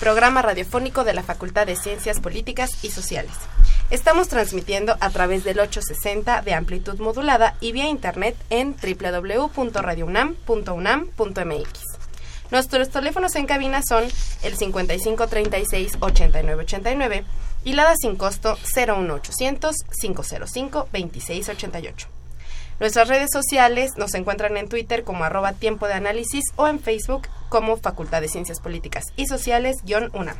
programa radiofónico de la Facultad de Ciencias Políticas y Sociales. Estamos transmitiendo a través del 860 de amplitud modulada y vía internet en www.radiounam.unam.mx. Nuestros teléfonos en cabina son el 5536-8989 y la da sin costo 01800-505-2688. Nuestras redes sociales nos encuentran en Twitter como arroba tiempo de análisis o en Facebook como Facultad de Ciencias Políticas y Sociales-UNAM.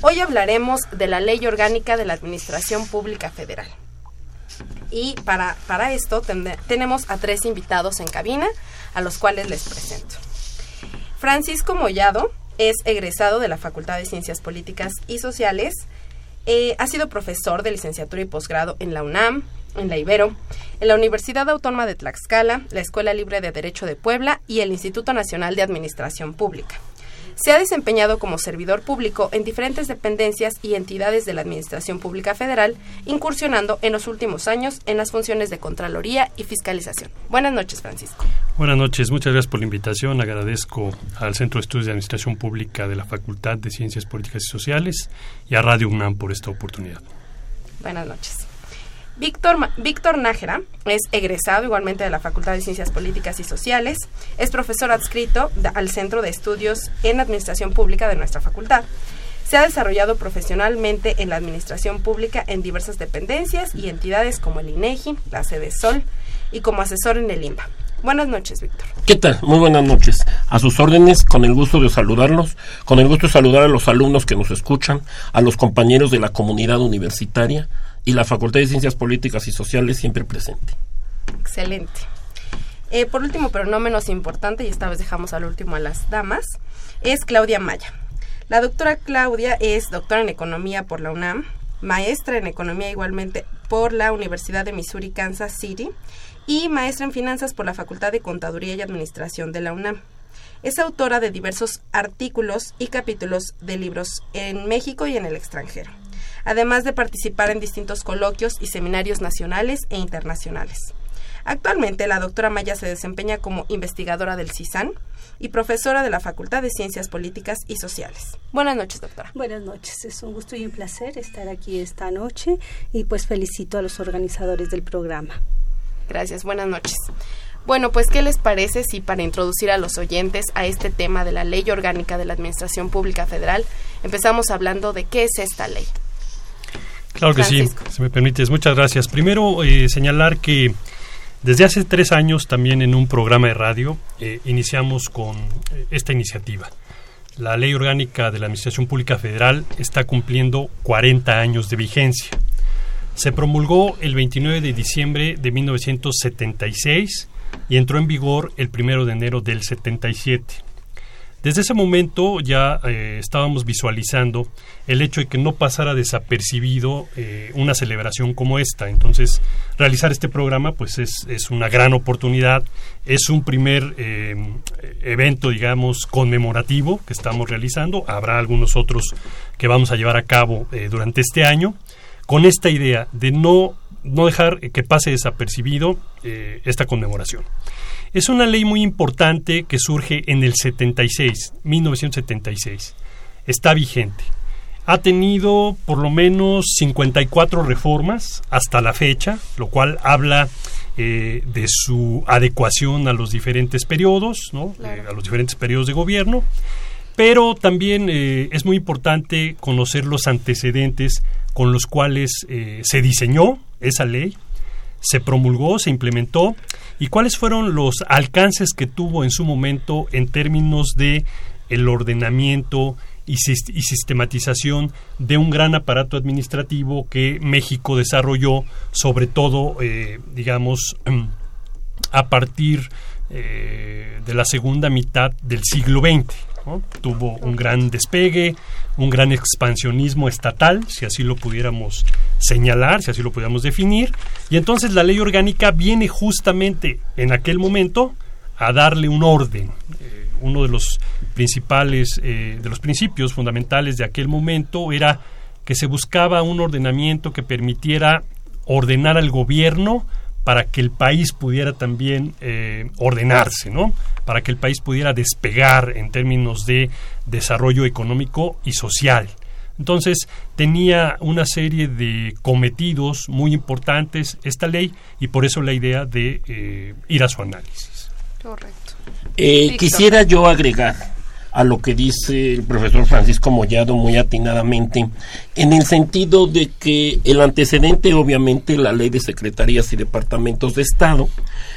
Hoy hablaremos de la Ley Orgánica de la Administración Pública Federal. Y para, para esto tenemos a tres invitados en cabina, a los cuales les presento. Francisco Mollado es egresado de la Facultad de Ciencias Políticas y Sociales. Eh, ha sido profesor de licenciatura y posgrado en la UNAM, en la Ibero, en la Universidad Autónoma de Tlaxcala, la Escuela Libre de Derecho de Puebla y el Instituto Nacional de Administración Pública. Se ha desempeñado como servidor público en diferentes dependencias y entidades de la Administración Pública Federal, incursionando en los últimos años en las funciones de Contraloría y Fiscalización. Buenas noches, Francisco. Buenas noches, muchas gracias por la invitación. Agradezco al Centro de Estudios de Administración Pública de la Facultad de Ciencias Políticas y Sociales y a Radio UNAM por esta oportunidad. Buenas noches. Víctor, Víctor Nájera es egresado igualmente de la Facultad de Ciencias Políticas y Sociales, es profesor adscrito al Centro de Estudios en Administración Pública de nuestra facultad. Se ha desarrollado profesionalmente en la administración pública en diversas dependencias y entidades como el INEGI, la sede Sol y como asesor en el IMBA. Buenas noches, Víctor. ¿Qué tal? Muy buenas noches. A sus órdenes, con el gusto de saludarlos, con el gusto de saludar a los alumnos que nos escuchan, a los compañeros de la comunidad universitaria, y la Facultad de Ciencias Políticas y Sociales siempre presente. Excelente. Eh, por último, pero no menos importante, y esta vez dejamos al último a las damas, es Claudia Maya. La doctora Claudia es doctora en Economía por la UNAM, maestra en Economía igualmente por la Universidad de Missouri, Kansas City, y maestra en Finanzas por la Facultad de Contaduría y Administración de la UNAM. Es autora de diversos artículos y capítulos de libros en México y en el extranjero además de participar en distintos coloquios y seminarios nacionales e internacionales. Actualmente, la doctora Maya se desempeña como investigadora del CISAN y profesora de la Facultad de Ciencias Políticas y Sociales. Buenas noches, doctora. Buenas noches, es un gusto y un placer estar aquí esta noche y pues felicito a los organizadores del programa. Gracias, buenas noches. Bueno, pues ¿qué les parece si para introducir a los oyentes a este tema de la Ley Orgánica de la Administración Pública Federal empezamos hablando de qué es esta ley? Claro que sí, si me permites. Muchas gracias. Primero, eh, señalar que desde hace tres años también en un programa de radio eh, iniciamos con eh, esta iniciativa. La Ley Orgánica de la Administración Pública Federal está cumpliendo 40 años de vigencia. Se promulgó el 29 de diciembre de 1976 y entró en vigor el 1 de enero del 77. Desde ese momento ya eh, estábamos visualizando el hecho de que no pasara desapercibido eh, una celebración como esta. Entonces, realizar este programa pues es, una gran oportunidad, es un primer eh, evento, digamos, conmemorativo que estamos realizando. Habrá algunos otros que vamos a llevar a cabo durante este año, con esta idea de no, no dejar que pase desapercibido esta conmemoración. Es una ley muy importante que surge en el 76, 1976. Está vigente. Ha tenido por lo menos 54 reformas hasta la fecha, lo cual habla eh, de su adecuación a los diferentes periodos, ¿no? Eh, a los diferentes periodos de gobierno. Pero también eh, es muy importante conocer los antecedentes con los cuales se diseñó esa ley, se promulgó, se implementó y cuáles fueron los alcances que tuvo en su momento en términos de el ordenamiento y, sistematización de un gran aparato administrativo que México desarrolló, sobre todo, eh, digamos, a partir eh, de la segunda mitad del siglo XX. Tuvo un gran despegue, un gran expansionismo estatal, si así lo pudiéramos señalar, si así lo pudiéramos definir, y entonces la ley orgánica viene justamente en aquel momento a darle un orden. Eh, uno de los principales, eh, de los principios fundamentales de aquel momento era que se buscaba un ordenamiento que permitiera ordenar al gobierno para que el país pudiera también eh, ordenarse, ¿no? Para que el país pudiera despegar en términos de desarrollo económico y social. Entonces tenía una serie de cometidos muy importantes esta ley y por eso la idea de eh, ir a su análisis. Correcto. Eh, quisiera yo agregar a lo que dice el profesor Francisco Mollado muy atinadamente, en el sentido de que el antecedente, obviamente, la ley de secretarías y departamentos de Estado,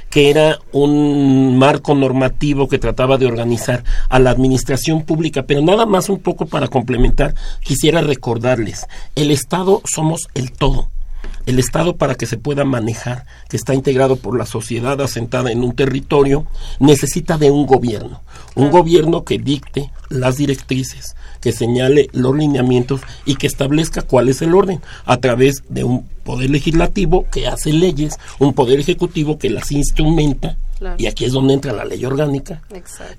que era un marco normativo que trataba de organizar a la administración pública, pero nada más un poco para complementar, quisiera recordarles, el Estado somos el todo el Estado para que se pueda manejar, que está integrado por la sociedad asentada en un territorio, necesita de un gobierno, un gobierno que dicte las directrices, que señale los lineamientos y que establezca cuál es el orden a través de un poder legislativo que hace leyes, un poder ejecutivo que las instrumenta, y aquí es donde entra la ley orgánica,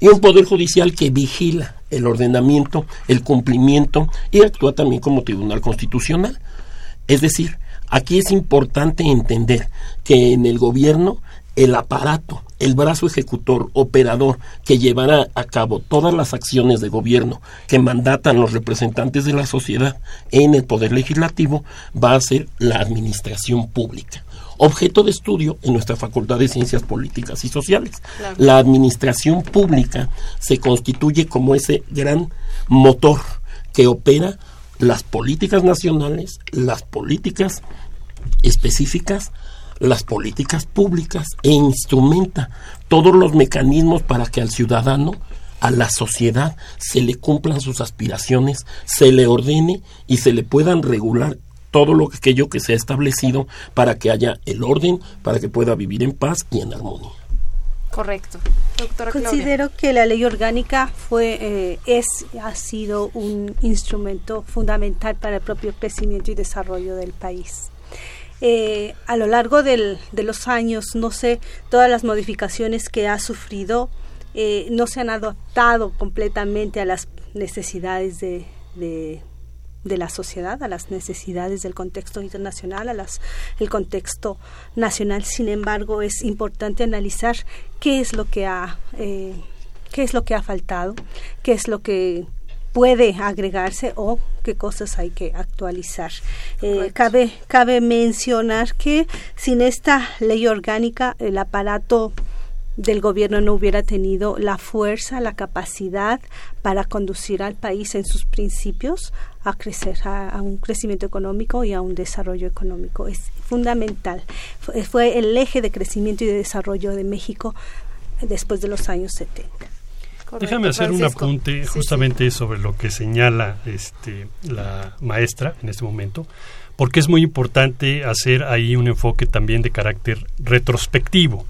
y un poder judicial que vigila el ordenamiento, el cumplimiento y actúa también como tribunal constitucional. Es decir, Aquí es importante entender que en el gobierno el aparato, el brazo ejecutor, operador que llevará a cabo todas las acciones de gobierno que mandatan los representantes de la sociedad en el poder legislativo va a ser la administración pública objeto de estudio en nuestra Facultad de Ciencias Políticas y Sociales. La administración pública se constituye como ese gran motor que opera las políticas nacionales, las políticas específicas las políticas públicas e instrumenta todos los mecanismos para que al ciudadano, a la sociedad, se le cumplan sus aspiraciones, se le ordene y se le puedan regular todo lo aquello que se ha establecido para que haya el orden, para que pueda vivir en paz y en armonía. Correcto. Considero que la ley orgánica fue, eh, es, ha sido un instrumento fundamental para el propio crecimiento y desarrollo del país. Eh, a lo largo del, de los años, no sé, todas las modificaciones que ha sufrido eh, no se han adaptado completamente a las necesidades de, la sociedad, a las necesidades del contexto internacional, a las el contexto nacional. Sin embargo, es importante analizar qué es lo que ha eh, qué es lo que ha faltado, qué es lo que puede agregarse o qué cosas hay que actualizar. Eh, cabe, cabe mencionar que sin esta ley orgánica el aparato del gobierno no hubiera tenido la fuerza, la capacidad para conducir al país en sus principios a crecer, a, un crecimiento económico y a un desarrollo económico. Es fundamental. fue el eje de crecimiento y de desarrollo de México después de los años 70. Déjame hacer un apunte justamente sobre lo que señala este, la maestra en este momento, porque es muy importante hacer ahí un enfoque también de carácter retrospectivo.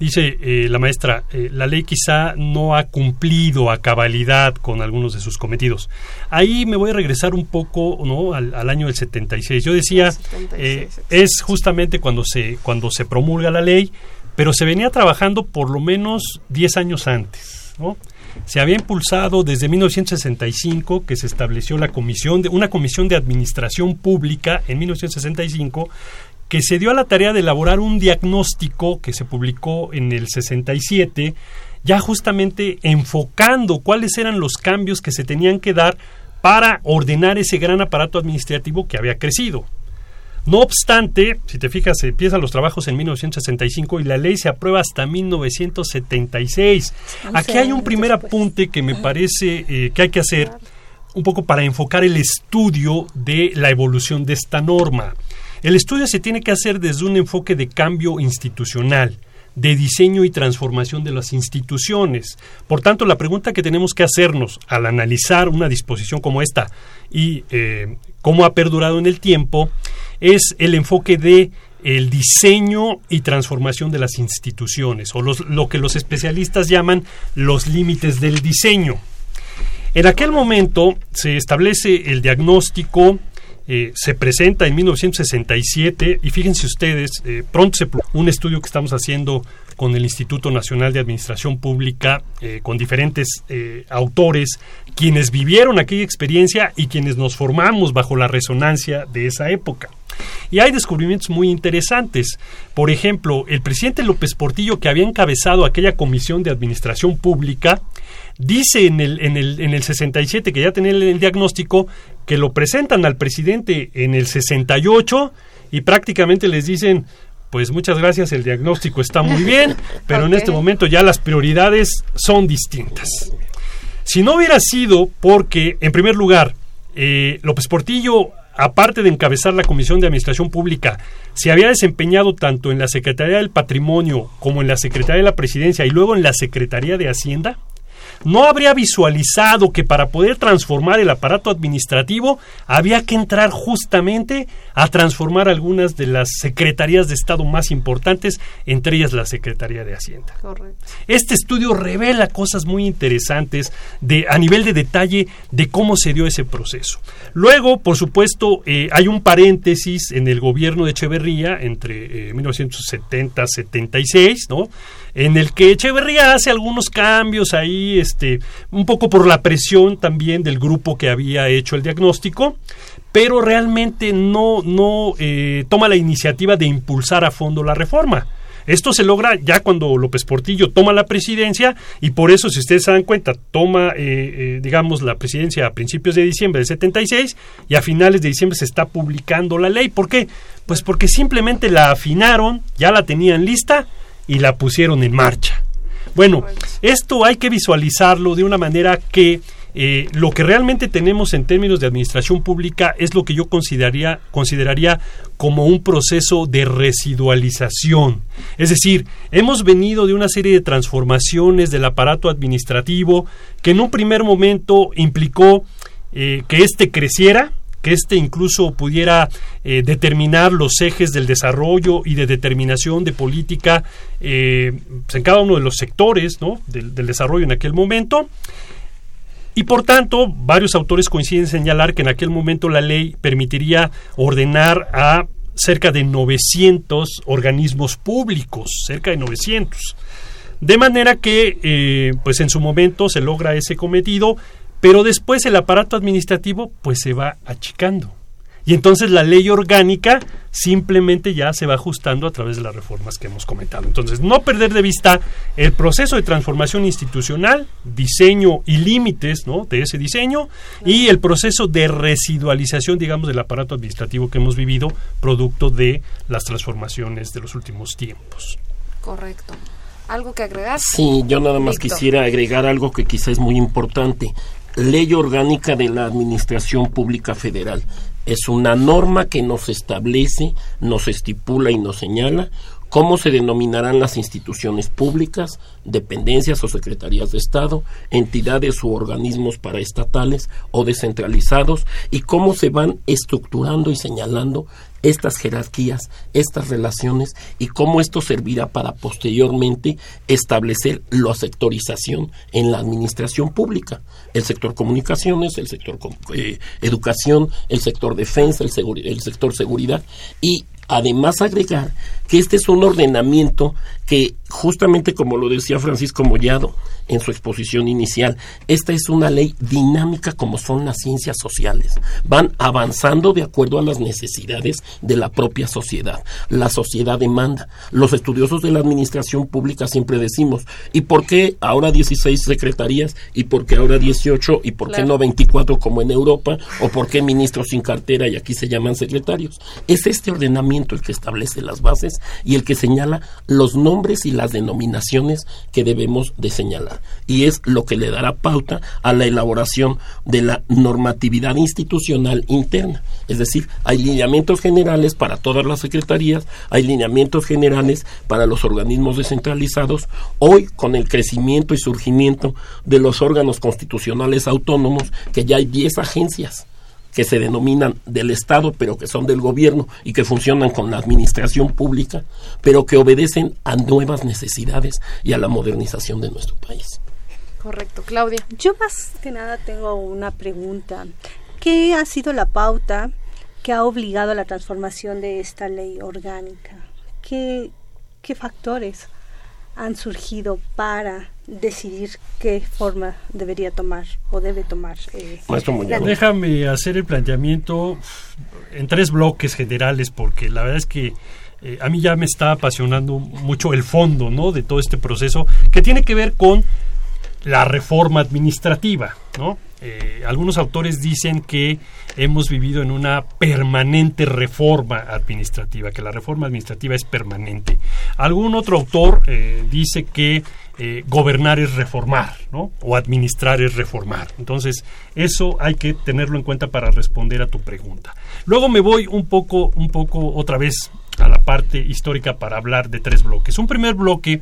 Dice eh, la maestra, eh, la ley quizá no ha cumplido a cabalidad con algunos de sus cometidos. Ahí me voy a regresar un poco ¿no? al, año del 76. Yo decía, eh, es justamente cuando se, cuando se promulga la ley, pero se venía trabajando por lo menos 10 años antes. ¿no? Se había impulsado desde 1965 que se estableció la comisión de una comisión de administración pública en 1965 que se dio a la tarea de elaborar un diagnóstico que se publicó en el 67 ya justamente enfocando cuáles eran los cambios que se tenían que dar para ordenar ese gran aparato administrativo que había crecido. No obstante, si te fijas, se empiezan los trabajos en 1965 y la ley se aprueba hasta 1976. Aquí hay un primer apunte que me parece eh, que hay que hacer un poco para enfocar el estudio de la evolución de esta norma. El estudio se tiene que hacer desde un enfoque de cambio institucional, de diseño y transformación de las instituciones. Por tanto, la pregunta que tenemos que hacernos al analizar una disposición como esta y eh, cómo ha perdurado en el tiempo es el enfoque de el diseño y transformación de las instituciones, o lo que los especialistas llaman los límites del diseño. En aquel momento se establece el diagnóstico, eh, se presenta en 1967 y fíjense ustedes, eh, pronto se un estudio que estamos haciendo con el Instituto Nacional de Administración Pública, eh, con diferentes autores, quienes vivieron aquella experiencia y quienes nos formamos bajo la resonancia de esa época. Y hay descubrimientos muy interesantes. Por ejemplo, el presidente López Portillo, que había encabezado aquella comisión de administración pública, dice en el, en el, en el 67, que ya tenía el, diagnóstico, que lo presentan al presidente en el 68 y prácticamente les dicen, pues muchas gracias, el diagnóstico está muy bien, pero en este momento ya las prioridades son distintas. Si no hubiera sido porque, en primer lugar, eh, López Portillo aparte de encabezar la Comisión de Administración Pública, se había desempeñado tanto en la Secretaría del Patrimonio como en la Secretaría de la Presidencia y luego en la Secretaría de Hacienda, no habría visualizado que para poder transformar el aparato administrativo había que entrar justamente a transformar algunas de las secretarías de Estado más importantes, entre ellas la Secretaría de Hacienda. Este estudio revela cosas muy interesantes de, a nivel de detalle de cómo se dio ese proceso. Luego, por supuesto, eh, hay un paréntesis en el gobierno de Echeverría entre 1970 76, ¿no? En el que Echeverría hace algunos cambios ahí, este, un poco por la presión también del grupo que había hecho el diagnóstico, pero realmente no, no eh, toma la iniciativa de impulsar a fondo la reforma. Esto se logra ya cuando López Portillo toma la presidencia y por eso, si ustedes se dan cuenta, toma, eh, eh, digamos, la presidencia a principios de diciembre de 76 y a finales de diciembre se está publicando la ley. ¿Por qué? Pues porque simplemente la afinaron, ya la tenían lista y la pusieron en marcha. Bueno, esto hay que visualizarlo de una manera que eh, lo que realmente tenemos en términos de administración pública es lo que yo consideraría, consideraría como un proceso de residualización. Es decir, hemos venido de una serie de transformaciones del aparato administrativo que en un primer momento implicó eh, que éste creciera, que éste incluso pudiera eh, determinar los ejes del desarrollo y de determinación de política eh, pues, en cada uno de los sectores del, desarrollo en aquel momento. Y por tanto, varios autores coinciden en señalar que en aquel momento la ley permitiría ordenar a cerca de 900 organismos públicos, cerca de 900. De manera que, eh, pues en su momento se logra ese cometido pero después el aparato administrativo pues se va achicando. Y entonces la ley orgánica simplemente ya se va ajustando a través de las reformas que hemos comentado. Entonces, no perder de vista el proceso de transformación institucional, diseño y límites ¿no? de ese diseño y el proceso de residualización, digamos, del aparato administrativo que hemos vivido producto de las transformaciones de los últimos tiempos. Correcto. ¿Algo que agregar? Sí, yo nada más quisiera agregar algo que quizá es muy importante. Ley Orgánica de la Administración Pública Federal. Es una norma que nos establece, nos estipula y nos señala cómo se denominarán las instituciones públicas, dependencias o secretarías de Estado, entidades u organismos paraestatales o descentralizados y cómo se van estructurando y señalando estas jerarquías, estas relaciones y cómo esto servirá para posteriormente establecer la sectorización en la administración pública. El sector comunicaciones, el sector eh, educación, el sector defensa, el, el sector seguridad y además agregar que este es un ordenamiento que justamente como lo decía Francisco Mollado en su exposición inicial, esta es una ley dinámica como son las ciencias sociales. Van avanzando de acuerdo a las necesidades de la propia sociedad. La sociedad demanda. Los estudiosos de la administración pública siempre decimos, ¿y por qué ahora 16 secretarías? ¿Y por qué ahora 18? ¿Y por qué no 24 como en Europa? ¿O por qué ministros sin cartera y aquí se llaman secretarios? Es este ordenamiento el que establece las bases y el que señala los nombres y las denominaciones que debemos de señalar. Y es lo que le dará pauta a la elaboración de la normatividad institucional interna. Es decir, hay lineamientos generales para todas las secretarías, hay lineamientos generales para los organismos descentralizados. Hoy, con el crecimiento y surgimiento de los órganos constitucionales autónomos, que ya hay 10 agencias que se denominan del Estado, pero que son del gobierno y que funcionan con la administración pública, pero que obedecen a nuevas necesidades y a la modernización de nuestro país. Correcto, Claudia. Yo más que nada tengo una pregunta. ¿Qué ha sido la pauta que ha obligado a la transformación de esta ley orgánica? ¿Qué, qué factores han surgido para decidir qué forma debería tomar o debe tomar. Eh, Déjame hacer el planteamiento en tres bloques generales porque la verdad es que eh, a mí ya me está apasionando mucho el fondo ¿no? de todo este proceso que tiene que ver con la reforma administrativa. ¿no? Eh, algunos autores dicen que hemos vivido en una permanente reforma administrativa, que la reforma administrativa es permanente. Algún otro autor eh, dice que eh, gobernar es reformar, ¿no? O administrar es reformar. Entonces, eso hay que tenerlo en cuenta para responder a tu pregunta. Luego me voy un poco, un poco otra vez a la parte histórica para hablar de tres bloques. Un primer bloque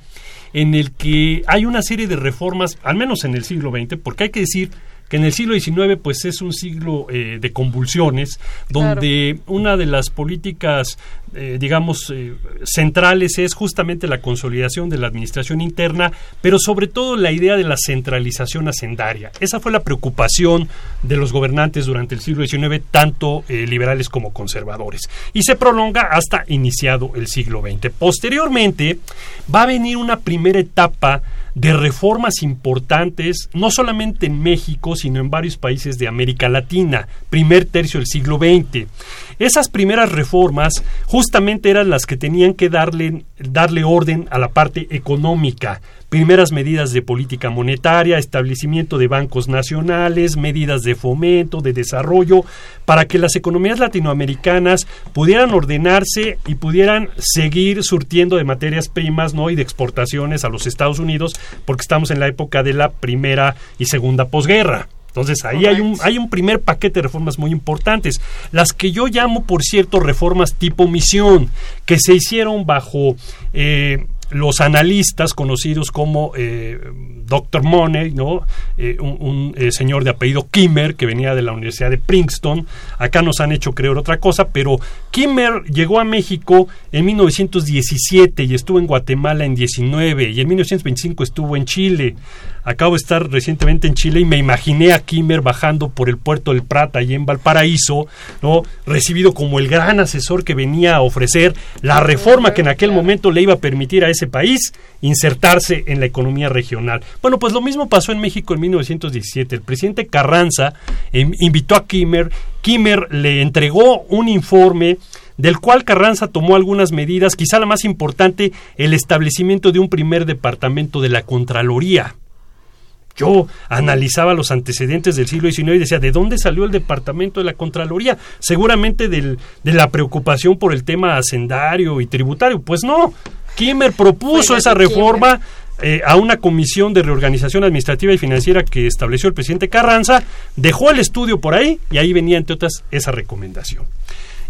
en el que hay una serie de reformas, al menos en el siglo XX, porque hay que decir que en el siglo XIX pues es un siglo eh, de convulsiones, donde una de las políticas, eh, digamos, eh, centrales es justamente la consolidación de la administración interna, pero sobre todo la idea de la centralización hacendaria. Esa fue la preocupación de los gobernantes durante el siglo XIX, tanto liberales como conservadores, y se prolonga hasta iniciado el siglo XX. Posteriormente va a venir una primera etapa de reformas importantes, no solamente en México, sino en varios países de América Latina, primer tercio del siglo XX. Esas primeras reformas justamente eran las que tenían que darle, darle orden a la parte económica, primeras medidas de política monetaria, establecimiento de bancos nacionales, medidas de fomento, de desarrollo, para que las economías latinoamericanas pudieran ordenarse y pudieran seguir surtiendo de materias primas ¿no? y de exportaciones a los Estados Unidos, porque estamos en la época de la primera y segunda posguerra. Entonces ahí hay un, hay un primer paquete de reformas muy importantes, las que yo llamo, por cierto, reformas tipo misión, que se hicieron bajo eh, los analistas conocidos como eh, Dr. Money, ¿no? Eh, un, eh, señor de apellido Kimmer que venía de la Universidad de Princeton. Acá nos han hecho creer otra cosa, pero Kimmer llegó a México en 1917 y estuvo en Guatemala en 19 y en 1925 estuvo en Chile. Acabo de estar recientemente en Chile y me imaginé a Kimmer bajando por el puerto del Prata y en Valparaíso, ¿no? Recibido como el gran asesor que venía a ofrecer la reforma que en aquel momento le iba a permitir a ese país insertarse en la economía regional. Bueno, pues lo mismo pasó en México en 1917. El presidente Carranza em, invitó a Kimmer, Kimmer le entregó un informe del cual Carranza tomó algunas medidas, quizá la más importante, el establecimiento de un primer departamento de la Contraloría. Yo analizaba los antecedentes del siglo XIX y decía, ¿de dónde salió el departamento de la Contraloría? Seguramente de la preocupación por el tema hacendario y tributario. Pues no, Kimmer propuso esa reforma eh, a una comisión de reorganización administrativa y financiera que estableció el presidente Carranza, dejó el estudio por ahí y ahí venía, entre otras, esa recomendación.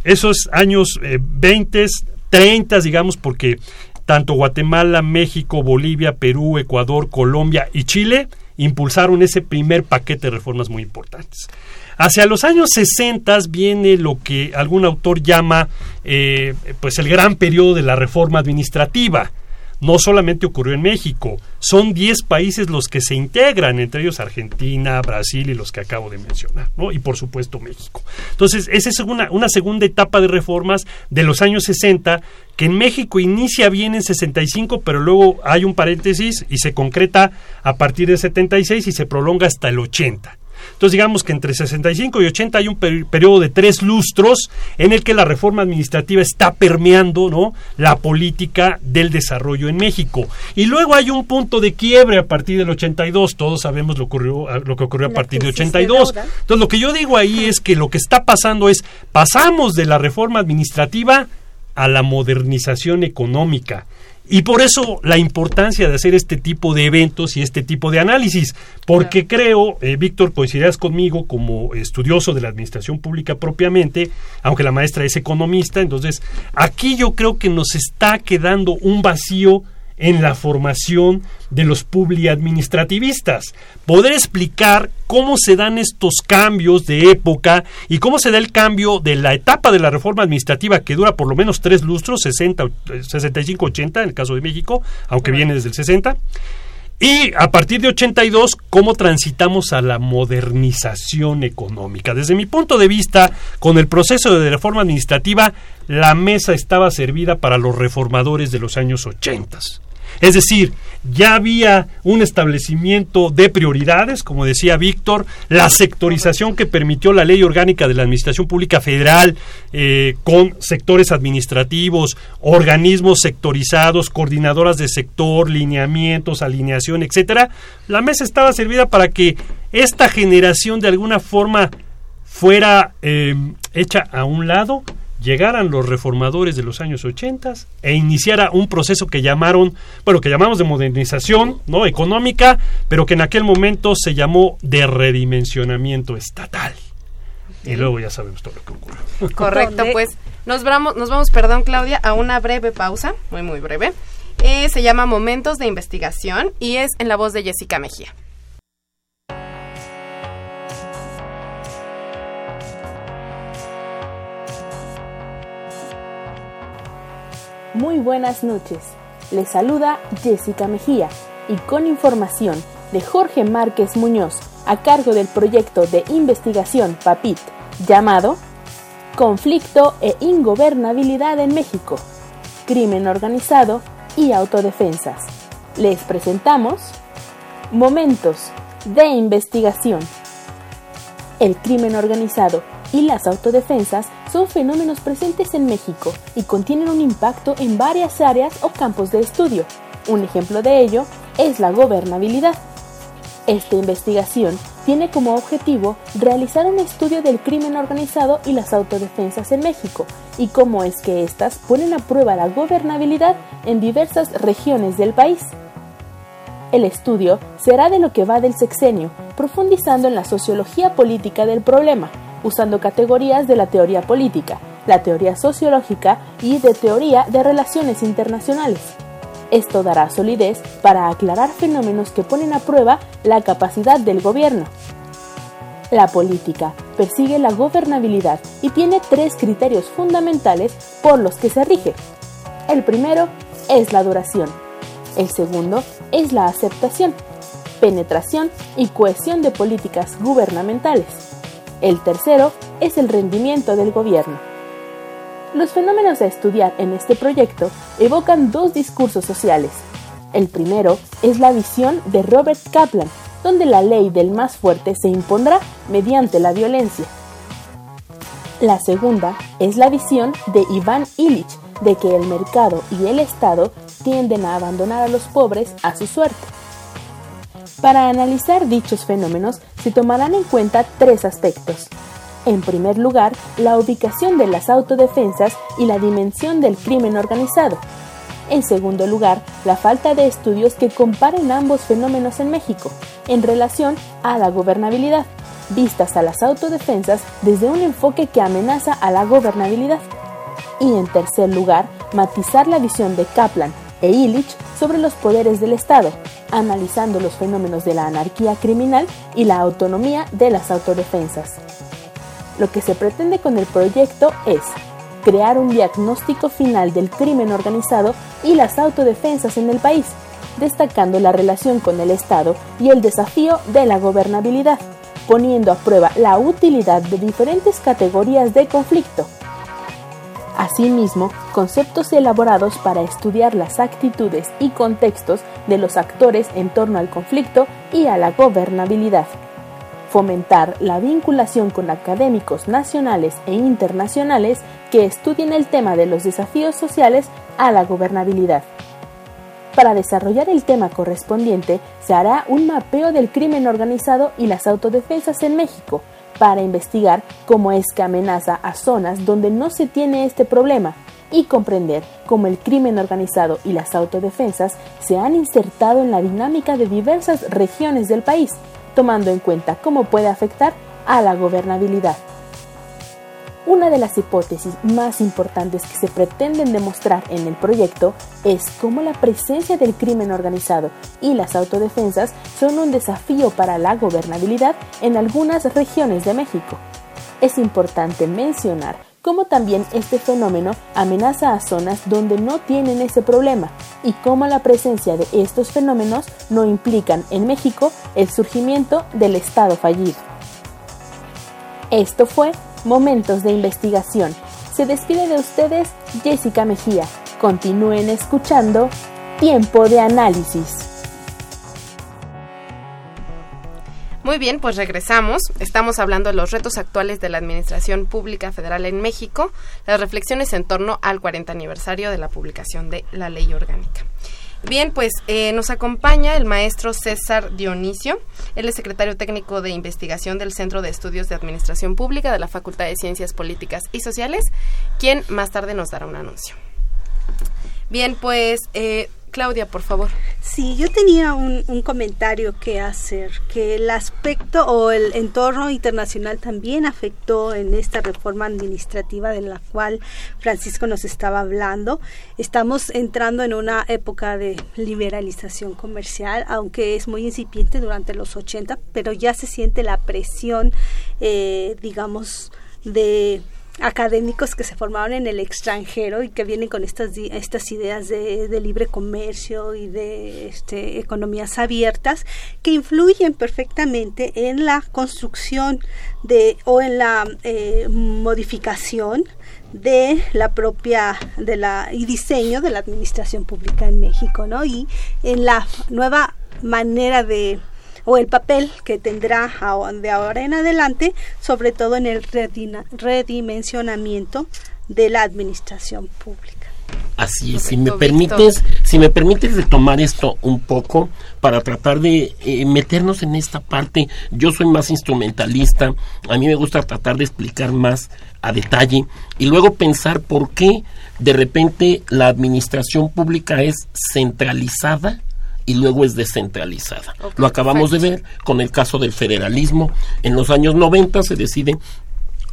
Esos años 20, eh, 30, digamos, porque tanto Guatemala, México, Bolivia, Perú, Ecuador, Colombia y Chile impulsaron ese primer paquete de reformas muy importantes. Hacia los años 60 viene lo que algún autor llama eh, pues el gran periodo de la reforma administrativa. No solamente ocurrió en México, son 10 países los que se integran, entre ellos Argentina, Brasil y los que acabo de mencionar, ¿no? y por supuesto México. Entonces, esa es una, segunda etapa de reformas de los años 60 que en México inicia bien en 65, pero luego hay un paréntesis y se concreta a partir de 76 y se prolonga hasta el 80. Entonces digamos que entre 65 y 80 hay un periodo de tres lustros en el que la reforma administrativa está permeando ¿no? la política del desarrollo en México. Y luego hay un punto de quiebre a partir del 82, todos sabemos lo, ocurrió, lo que ocurrió a partir de 82. Entonces lo que yo digo ahí es que lo que está pasando es, pasamos de la reforma administrativa a la modernización económica. Y por eso la importancia de hacer este tipo de eventos y este tipo de análisis, porque creo, eh, Víctor, coincidirás conmigo como estudioso de la administración pública propiamente, aunque la maestra es economista, entonces aquí yo creo que nos está quedando un vacío en la formación de los publiadministrativistas. Poder explicar cómo se dan estos cambios de época y cómo se da el cambio de la etapa de la reforma administrativa que dura por lo menos tres lustros, 60, 65, 80 en el caso de México, aunque viene desde el 60. Y a partir de 82, cómo transitamos a la modernización económica. Desde mi punto de vista, con el proceso de reforma administrativa, la mesa estaba servida para los reformadores de los años 80. Es decir, ya había un establecimiento de prioridades, como decía Víctor, la sectorización que permitió la ley orgánica de la Administración Pública Federal eh, con sectores administrativos, organismos sectorizados, coordinadoras de sector, lineamientos, alineación, etcétera. La mesa estaba servida para que esta generación de alguna forma fuera eh, hecha a un lado llegaran los reformadores de los años 80 e iniciara un proceso que llamaron, bueno, que llamamos de modernización, ¿no? económica, pero que en aquel momento se llamó de redimensionamiento estatal. Y luego ya sabemos todo lo que ocurrió. Correcto, pues nos vamos, nos vamos, perdón Claudia, a una breve pausa, muy muy breve. Eh, se llama Momentos de Investigación y es en la voz de Jessica Mejía. Muy buenas noches. Les saluda Jessica Mejía y con información de Jorge Márquez Muñoz a cargo del proyecto de investigación PAPIT llamado Conflicto e Ingobernabilidad en México, Crimen Organizado y Autodefensas. Les presentamos Momentos de Investigación. El crimen organizado y las autodefensas son fenómenos presentes en México y contienen un impacto en varias áreas o campos de estudio. Un ejemplo de ello es la gobernabilidad. Esta investigación tiene como objetivo realizar un estudio del crimen organizado y las autodefensas en México y cómo es que éstas ponen a prueba la gobernabilidad en diversas regiones del país. El estudio será de lo que va del sexenio, profundizando en la sociología política del problema, usando categorías de la teoría política, la teoría sociológica y de teoría de relaciones internacionales. Esto dará solidez para aclarar fenómenos que ponen a prueba la capacidad del gobierno. La política persigue la gobernabilidad y tiene tres criterios fundamentales por los que se rige. El primero es la duración. El segundo es la aceptación, penetración y cohesión de políticas gubernamentales. El tercero es el rendimiento del gobierno. Los fenómenos a estudiar en este proyecto evocan dos discursos sociales. El primero es la visión de Robert Kaplan, donde la ley del más fuerte se impondrá mediante la violencia. La segunda es la visión de Iván Illich, de que el mercado y el Estado tienden a abandonar a los pobres a su suerte. Para analizar dichos fenómenos se tomarán en cuenta tres aspectos. En primer lugar, la ubicación de las autodefensas y la dimensión del crimen organizado. En segundo lugar, la falta de estudios que comparen ambos fenómenos en México en relación a la gobernabilidad, vistas a las autodefensas desde un enfoque que amenaza a la gobernabilidad. Y en tercer lugar, matizar la visión de Kaplan e Illich sobre los poderes del Estado, analizando los fenómenos de la anarquía criminal y la autonomía de las autodefensas. Lo que se pretende con el proyecto es crear un diagnóstico final del crimen organizado y las autodefensas en el país, destacando la relación con el Estado y el desafío de la gobernabilidad, poniendo a prueba la utilidad de diferentes categorías de conflicto, Asimismo, conceptos elaborados para estudiar las actitudes y contextos de los actores en torno al conflicto y a la gobernabilidad. Fomentar la vinculación con académicos nacionales e internacionales que estudien el tema de los desafíos sociales a la gobernabilidad. Para desarrollar el tema correspondiente, se hará un mapeo del crimen organizado y las autodefensas en México, para investigar cómo es que amenaza a zonas donde no se tiene este problema, y comprender cómo el crimen organizado y las autodefensas se han insertado en la dinámica de diversas regiones del país, tomando en cuenta cómo puede afectar a la gobernabilidad. Una de las hipótesis más importantes que se pretenden demostrar en el proyecto es cómo la presencia del crimen organizado y las autodefensas son un desafío para la gobernabilidad en algunas regiones de México. Es importante mencionar cómo también este fenómeno amenaza a zonas donde no tienen ese problema y cómo la presencia de estos fenómenos no implican en México el surgimiento del Estado fallido. Esto fue Momentos de Investigación. Se despide de ustedes Jessica Mejía. Continúen escuchando Tiempo de Análisis. Muy bien, pues regresamos. Estamos hablando de los retos actuales de la Administración Pública Federal en México, las reflexiones en torno al 40 aniversario de la publicación de la Ley Orgánica. Bien, pues eh, nos acompaña el maestro César Dionisio. Él es secretario técnico de investigación del Centro de Estudios de Administración Pública de la Facultad de Ciencias Políticas y Sociales, quien más tarde nos dará un anuncio. Bien, pues eh, Claudia, por favor. Sí, yo tenía un, comentario que hacer, que el aspecto o el entorno internacional también afectó en esta reforma administrativa de la cual Francisco nos estaba hablando. Estamos entrando en una época de liberalización comercial, aunque es muy incipiente durante los 80, pero ya se siente la presión, eh, digamos, de académicos que se formaron en el extranjero y que vienen con estas, estas ideas de, libre comercio y de este, economías abiertas que influyen perfectamente en la construcción de o en la eh, modificación de la propia de la y diseño de la administración pública en México, ¿no? Y en la nueva manera de o el papel que tendrá de ahora en adelante, sobre todo en el redimensionamiento de la administración pública. Así es, si me permites, si me permites retomar esto un poco para tratar de eh, meternos en esta parte. Yo soy más instrumentalista, a mí me gusta tratar de explicar más a detalle y luego pensar por qué de repente la administración pública es centralizada y luego es descentralizada. Lo acabamos de ver con el caso del federalismo. En los años 90 se decide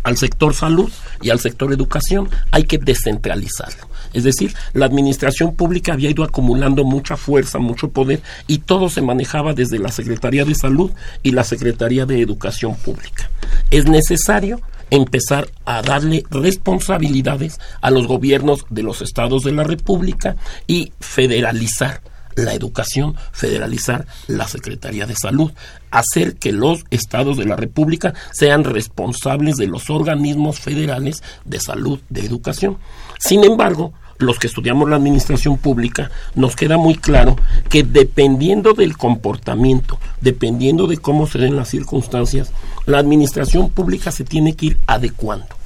al sector salud y al sector educación hay que descentralizarlo. Es decir, la administración pública había ido acumulando mucha fuerza, mucho poder y todo se manejaba desde la Secretaría de Salud y la Secretaría de Educación Pública. Es necesario empezar a darle responsabilidades a los gobiernos de los estados de la República y federalizar la educación, federalizar la Secretaría de Salud, hacer que los estados de la República sean responsables de los organismos federales de salud, de educación. Sin embargo, los que estudiamos la administración pública, nos queda muy claro que dependiendo del comportamiento, dependiendo de cómo se den las circunstancias, la administración pública se tiene que ir adecuando.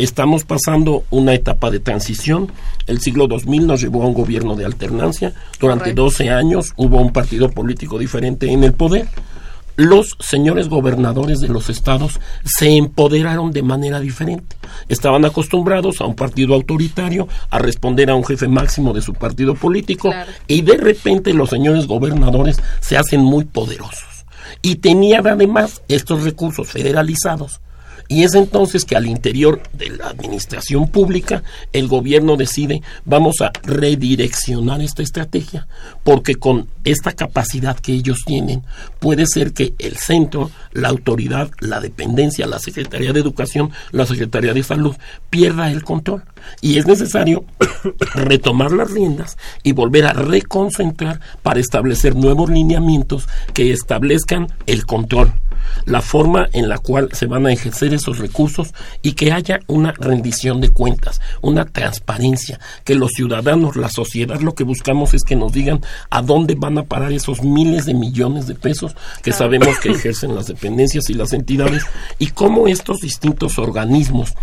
Estamos pasando una etapa de transición. El siglo 2000 nos llevó a un gobierno de alternancia. Durante 12 años hubo un partido político diferente en el poder. Los señores gobernadores de los estados se empoderaron de manera diferente. Estaban acostumbrados a un partido autoritario, a responder a un jefe máximo de su partido político, y de repente los señores gobernadores se hacen muy poderosos. Y tenían además estos recursos federalizados y es entonces que al interior de la administración pública el gobierno decide vamos a redireccionar esta estrategia porque con esta capacidad que ellos tienen puede ser que el centro, la autoridad, la dependencia, la Secretaría de Educación, la Secretaría de Salud pierda el control. Y es necesario retomar las riendas y volver a reconcentrar para establecer nuevos lineamientos que establezcan el control la forma en la cual se van a ejercer esos recursos y que haya una rendición de cuentas, una transparencia, que los ciudadanos, la sociedad, lo que buscamos es que nos digan a dónde van a parar esos miles de millones de pesos que sabemos que ejercen las dependencias y las entidades y cómo estos distintos organismos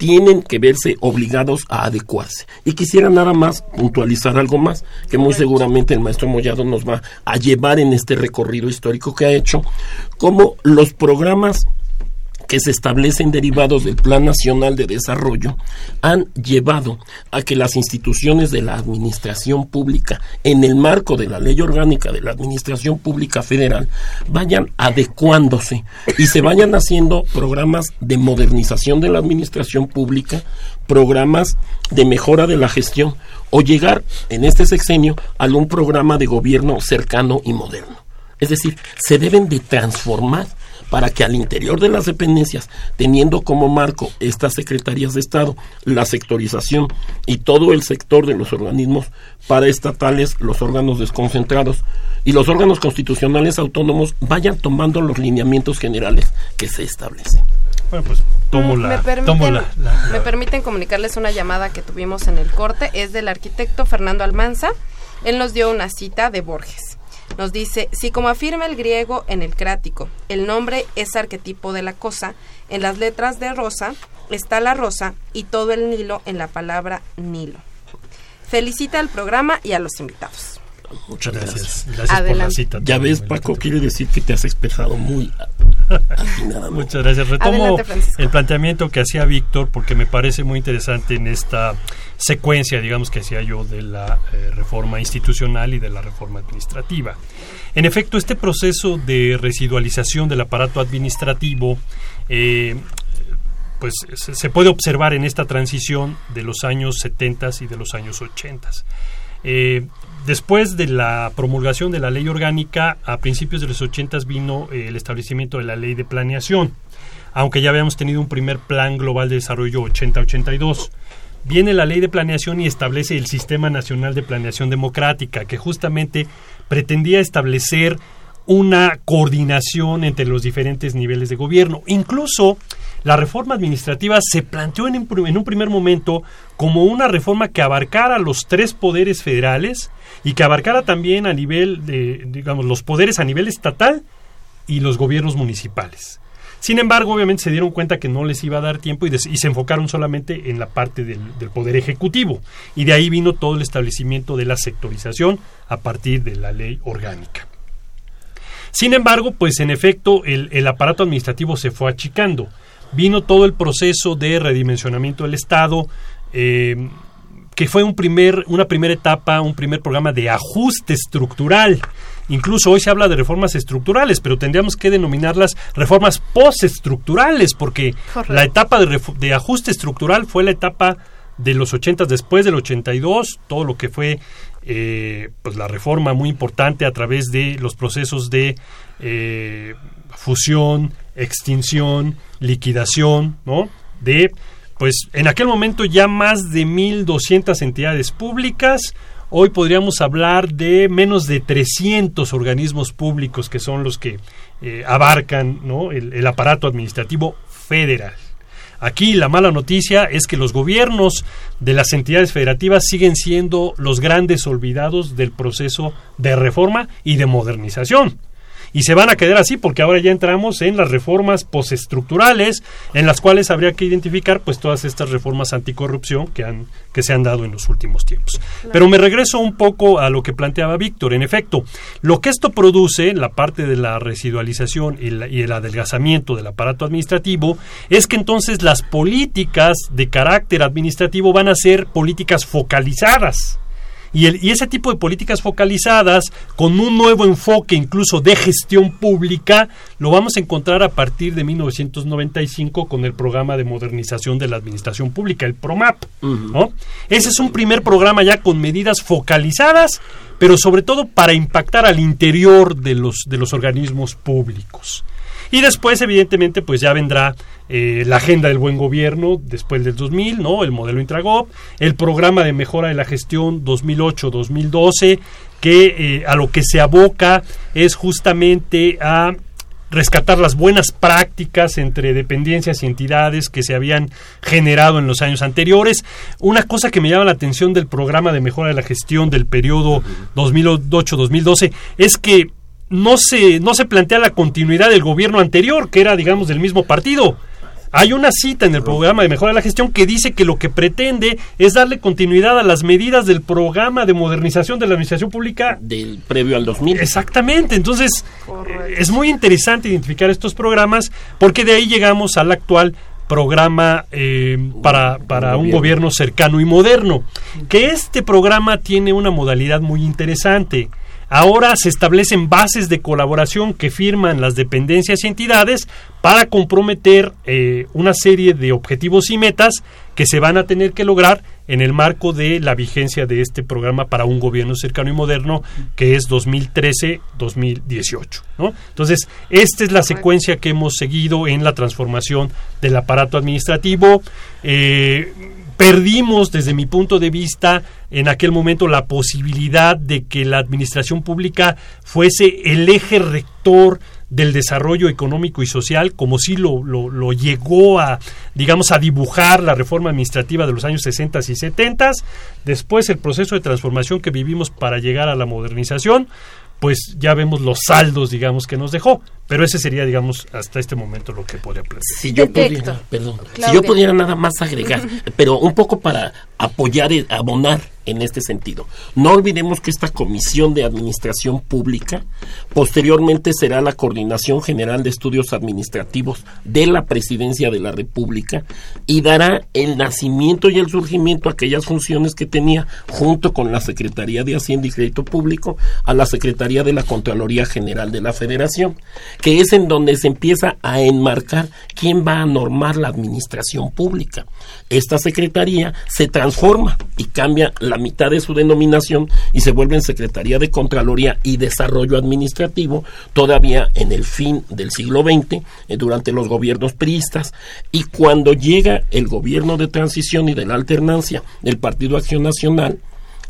tienen que verse obligados a adecuarse. Y quisiera nada más puntualizar algo más, que muy seguramente el maestro Mollado nos va a llevar en este recorrido histórico que ha hecho, como los programas que se establecen derivados del Plan Nacional de Desarrollo han llevado a que las instituciones de la administración pública, en el marco de la ley orgánica de la administración pública federal, vayan adecuándose y se vayan haciendo programas de modernización de la administración pública, programas de mejora de la gestión o llegar en este sexenio a un programa de gobierno cercano y moderno. Es decir, se deben de transformar para que al interior de las dependencias, teniendo como marco estas secretarías de Estado, la sectorización y todo el sector de los organismos paraestatales, los órganos desconcentrados y los órganos constitucionales autónomos vayan tomando los lineamientos generales que se establecen. Bueno, pues tomo Mm, la, me, permiten, tomo la- la- me permiten comunicarles una llamada que tuvimos en el corte. Es del arquitecto Fernando Almanza. Él nos dio una cita de Borges. Nos dice, si como afirma el griego en el crático, el nombre es arquetipo de la cosa, en las letras de rosa está la rosa y todo el Nilo en la palabra Nilo. Felicita al programa y a los invitados. Muchas Gracias. gracias. Gracias por la Adelante. cita. Ya ves, Paco, quiere decir que te has expresado muy. Muchas gracias. Retomo Adelante, el planteamiento que hacía Víctor porque me parece muy interesante en esta secuencia, digamos, que hacía yo de la eh, reforma institucional y de la reforma administrativa. En efecto, este proceso de residualización del aparato administrativo eh, pues se, se puede observar en esta transición de los años 70 y de los años 80. Eh, después de la promulgación de la ley orgánica, a principios de los 80 vino eh, el establecimiento de la ley de planeación, aunque ya habíamos tenido un primer plan global de desarrollo 80-82. Viene la ley de planeación y establece el Sistema Nacional de Planeación Democrática, que justamente pretendía establecer una coordinación entre los diferentes niveles de gobierno. Incluso la reforma administrativa se planteó en un, primer momento como una reforma que abarcara los tres poderes federales y que abarcara también a nivel de, digamos, los poderes a nivel estatal y los gobiernos municipales. Sin embargo, obviamente se dieron cuenta que no les iba a dar tiempo y, se enfocaron solamente en la parte del, poder ejecutivo. Y de ahí vino todo el establecimiento de la sectorización a partir de la ley orgánica. Sin embargo, pues en efecto el aparato administrativo se fue achicando. Vino todo el proceso de redimensionamiento del Estado, eh, que fue un primer, una primera etapa, un primer programa de ajuste estructural. Incluso hoy se habla de reformas estructurales, pero tendríamos que denominarlas reformas postestructurales, porque Correcto. la etapa de, de ajuste estructural fue la etapa de los 80 después del 82, todo lo que fue eh, pues la reforma muy importante a través de los procesos de eh, fusión, extinción, liquidación, ¿no? De, pues en aquel momento ya más de 1.200 entidades públicas, hoy podríamos hablar de menos de 300 organismos públicos que son los que eh, abarcan ¿no? el, el aparato administrativo federal. Aquí la mala noticia es que los gobiernos de las entidades federativas siguen siendo los grandes olvidados del proceso de reforma y de modernización. Y se van a quedar así porque ahora ya entramos en las reformas postestructurales en las cuales habría que identificar pues todas estas reformas anticorrupción que han que se han dado en los últimos tiempos. Pero me regreso un poco a lo que planteaba Víctor. En efecto, lo que esto produce, la parte de la residualización y, la- y el adelgazamiento del aparato administrativo, es que entonces las políticas de carácter administrativo van a ser políticas focalizadas. Y, el- y ese tipo de políticas focalizadas, con un nuevo enfoque incluso de gestión pública, lo vamos a encontrar a partir de 1995 con el programa de modernización de la administración pública, el PROMAP. ¿no? Ese es un primer programa ya con medidas focalizadas, pero sobre todo para impactar al interior de los, de los organismos públicos. Y después, evidentemente, pues ya vendrá eh, la agenda del buen gobierno después del 2000, ¿no? El modelo Intragop, el programa de mejora de la gestión 2008-2012, que eh, a lo que se aboca es justamente a rescatar las buenas prácticas entre dependencias y entidades que se habían generado en los años anteriores. Una cosa que me llama la atención del programa de mejora de la gestión del periodo 2008-2012 es que no se, no se plantea la continuidad del gobierno anterior, que era, digamos, del mismo partido. hay una cita en el programa de mejora de la gestión que dice que lo que pretende es darle continuidad a las medidas del programa de modernización de la administración pública del previo al 2000. Exactamente, entonces es muy interesante identificar estos programas porque de ahí llegamos al actual programa eh, para, para un gobierno cercano y moderno, que este programa tiene una modalidad muy interesante. Ahora se establecen bases de colaboración que firman las dependencias y entidades para comprometer eh, una serie de objetivos y metas que se van a tener que lograr en el marco de la vigencia de este programa para un gobierno cercano y moderno que es 2013-2018. ¿no? Entonces, esta es la secuencia que hemos seguido en la transformación del aparato administrativo. Eh, perdimos, desde mi punto de vista, en aquel momento la posibilidad de que la administración pública fuese el eje rector del desarrollo económico y social, como si lo, lo, llegó a, digamos, a dibujar la reforma administrativa de los años 60 y 70. Después el proceso de transformación que vivimos para llegar a la modernización, pues ya vemos los saldos, digamos, que nos dejó. Pero ese sería, digamos, hasta este momento lo que podría plantear. Si yo pudiera, perdón, si yo pudiera nada más agregar, pero un poco para apoyar, y abonar en este sentido. No olvidemos que esta Comisión de Administración Pública posteriormente será la Coordinación General de Estudios Administrativos de la Presidencia de la República y dará el nacimiento y el surgimiento a aquellas funciones que tenía junto con la Secretaría de Hacienda y Crédito Público a la Secretaría de la Contraloría General de la Federación que es en donde se empieza a enmarcar quién va a normar la administración pública. Esta secretaría se transforma y cambia la mitad de su denominación y se vuelve en Secretaría de Contraloría y Desarrollo Administrativo todavía en el fin del siglo XX, eh, durante los gobiernos priistas, y cuando llega el gobierno de transición y de la alternancia del Partido Acción Nacional,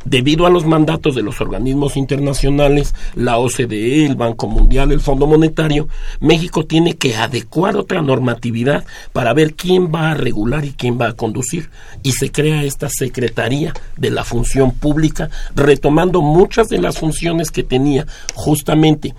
Debido a los mandatos de los organismos internacionales, la OCDE, el Banco Mundial, el Fondo Monetario, México tiene que adecuar otra normatividad para ver quién va a regular y quién va a conducir. Y se crea esta Secretaría de la Función Pública, retomando muchas de las funciones que tenía justamente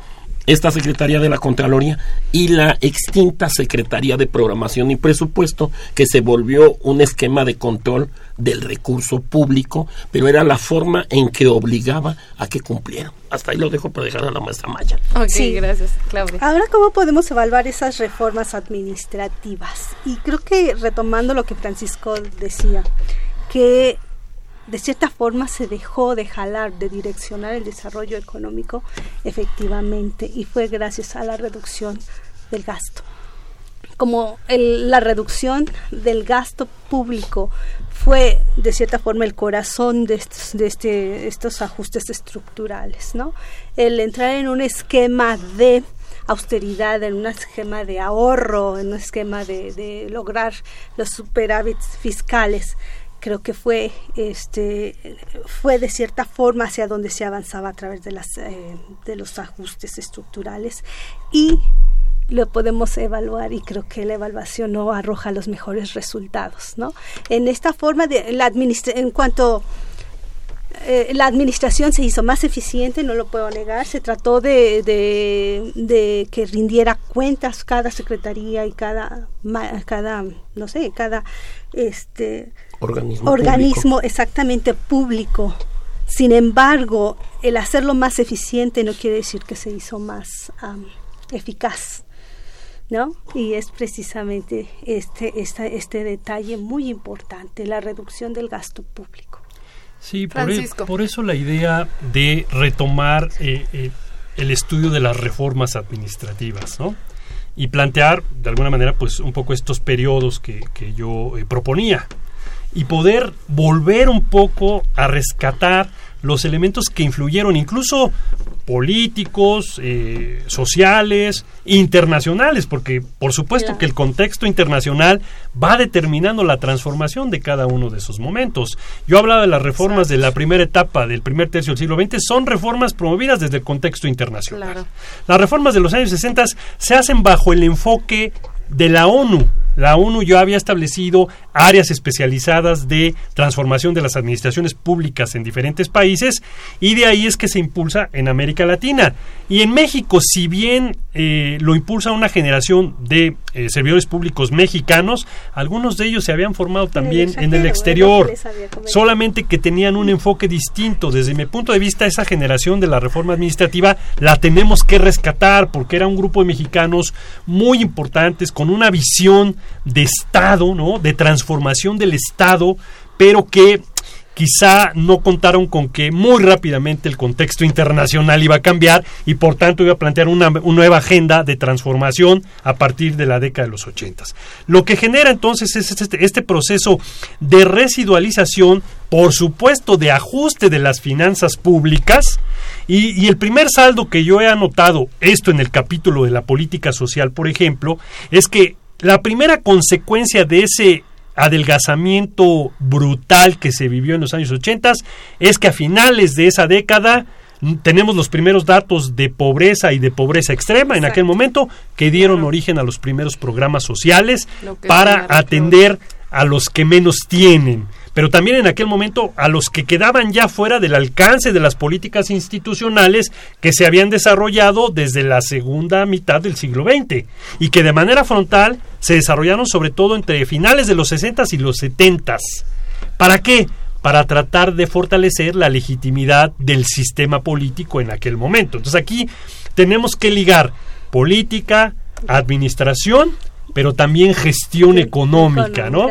esta Secretaría de la Contraloría y la extinta Secretaría de Programación y Presupuesto, que se volvió un esquema de control del recurso público, pero era la forma en que obligaba a que cumplieran. Hasta ahí lo dejo para dejar a la maestra Maya. sí. gracias, Claudia. Ahora, ¿cómo podemos evaluar esas reformas administrativas? Y creo que retomando lo que Francisco decía, que de cierta forma se dejó de jalar, de direccionar el desarrollo económico efectivamente y fue gracias a la reducción del gasto. Como la reducción del gasto público fue de cierta forma el corazón de estos, este, estos ajustes estructurales, ¿no? El entrar en un esquema de austeridad, en un esquema de ahorro, en un esquema de, de lograr los superávits fiscales, creo que fue este fue de cierta forma hacia donde se avanzaba a través de las eh, de los ajustes estructurales y lo podemos evaluar y creo que la evaluación no arroja los mejores resultados no en esta forma de la en cuanto eh, la administración se hizo más eficiente, no lo puedo negar. Se trató de, de, que rindiera cuentas cada secretaría y cada, cada no sé, cada este organismo, exactamente público. Sin embargo, el hacerlo más eficiente no quiere decir que se hizo más eficaz. ¿No? Y es precisamente este, este detalle muy importante, la reducción del gasto público. Sí, por, e-, por eso la idea de retomar eh, eh, el estudio de las reformas administrativas, ¿no? Y plantear, de alguna manera, pues un poco estos periodos que, que yo eh, proponía, y poder volver un poco a rescatar los elementos que influyeron, incluso políticos, eh, sociales, internacionales, porque por supuesto que el contexto internacional va determinando la transformación de cada uno de esos momentos. Yo hablaba de las reformas de la primera etapa del primer tercio del siglo XX, son reformas promovidas desde el contexto internacional. Las reformas de los años 60 se hacen bajo el enfoque de la ONU, la ONU ya había establecido áreas especializadas de transformación de las administraciones públicas en diferentes países y de ahí es que se impulsa en América Latina. Y en México, si bien eh, lo impulsa una generación de eh, servidores públicos mexicanos, algunos de ellos se habían formado también en el exterior, solamente que tenían un enfoque distinto. Desde mi punto de vista, esa generación de la reforma administrativa la tenemos que rescatar porque era un grupo de mexicanos muy importantes con una visión de Estado, ¿no? de transformación del Estado, pero que quizá no contaron con que muy rápidamente el contexto internacional iba a cambiar y por tanto iba a plantear una, nueva agenda de transformación a partir de la década de los ochentas. Lo que genera entonces es este, este proceso de residualización, por supuesto de ajuste de las finanzas públicas, y, el primer saldo que yo he anotado, esto en el capítulo de la política social, por ejemplo, es que la primera consecuencia de ese adelgazamiento brutal que se vivió en los años 80 es que a finales de esa década tenemos los primeros datos de pobreza y de pobreza extrema en aquel momento que dieron origen a los primeros programas sociales para atender a los que menos tienen pero también en aquel momento a los que quedaban ya fuera del alcance de las políticas institucionales que se habían desarrollado desde la segunda mitad del siglo XX y que de manera frontal se desarrollaron sobre todo entre finales de los 60 y los 70. ¿Para qué? Para tratar de fortalecer la legitimidad del sistema político en aquel momento. Entonces aquí tenemos que ligar política, administración pero también gestión económica, ¿no?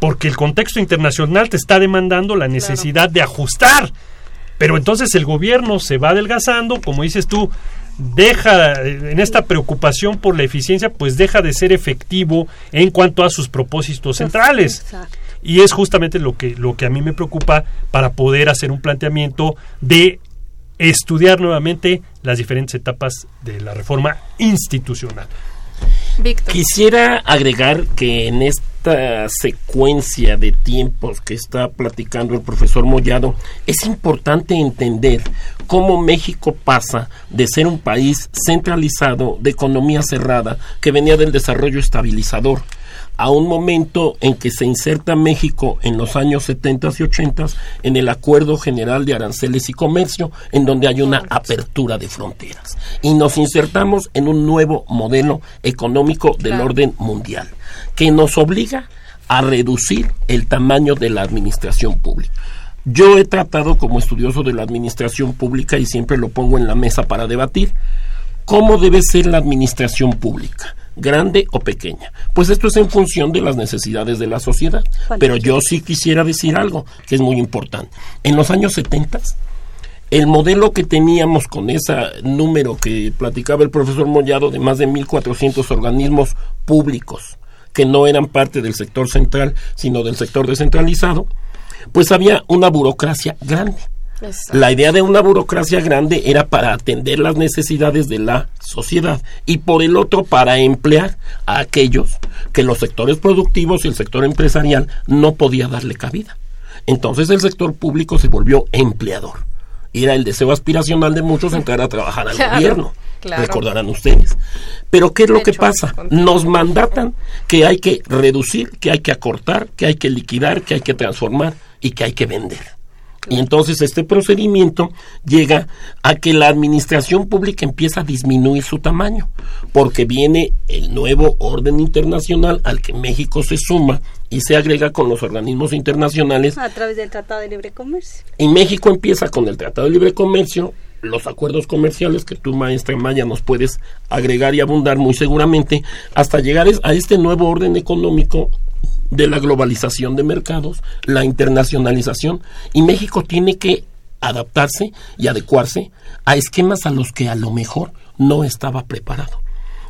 Porque el contexto internacional te está demandando la necesidad de ajustar. Pero entonces el gobierno se va adelgazando, como dices tú, deja en esta preocupación por la eficiencia, pues deja de ser efectivo en cuanto a sus propósitos centrales. Y es justamente lo que lo que a mí me preocupa para poder hacer un planteamiento de estudiar nuevamente las diferentes etapas de la reforma institucional. Quisiera agregar que en esta secuencia de tiempos que está platicando el profesor Mollado, es importante entender cómo México pasa de ser un país centralizado, de economía cerrada, que venía del desarrollo estabilizador, a un momento en que se inserta México en los años 70 y 80 en el Acuerdo General de Aranceles y Comercio, en donde hay una apertura de fronteras. Y nos insertamos en un nuevo modelo económico del orden mundial, que nos obliga a reducir el tamaño de la administración pública. Yo he tratado como estudioso de la administración pública y siempre lo pongo en la mesa para debatir, cómo debe ser la administración pública grande o pequeña. Pues esto es en función de las necesidades de la sociedad. Pero yo sí quisiera decir algo que es muy importante. En los años 70, el modelo que teníamos con ese número que platicaba el profesor Mollado de más de 1.400 organismos públicos que no eran parte del sector central, sino del sector descentralizado, pues había una burocracia grande la idea de una burocracia grande era para atender las necesidades de la sociedad y por el otro para emplear a aquellos que los sectores productivos y el sector empresarial no podía darle cabida. Entonces el sector público se volvió empleador. Era el deseo aspiracional de muchos entrar a trabajar al gobierno. Recordarán ustedes. Pero ¿qué es lo que pasa? Nos mandatan que hay que reducir, que hay que acortar, que hay que liquidar, que hay que transformar y que hay que vender. Y entonces este procedimiento llega a que la administración pública empieza a disminuir su tamaño, porque viene el nuevo orden internacional al que México se suma y se agrega con los organismos internacionales. A través del Tratado de Libre Comercio. Y México empieza con el Tratado de Libre Comercio, los acuerdos comerciales que tú, maestra Maya, nos puedes agregar y abundar muy seguramente, hasta llegar a este nuevo orden económico de la globalización de mercados, la internacionalización, y México tiene que adaptarse y adecuarse a esquemas a los que a lo mejor no estaba preparado.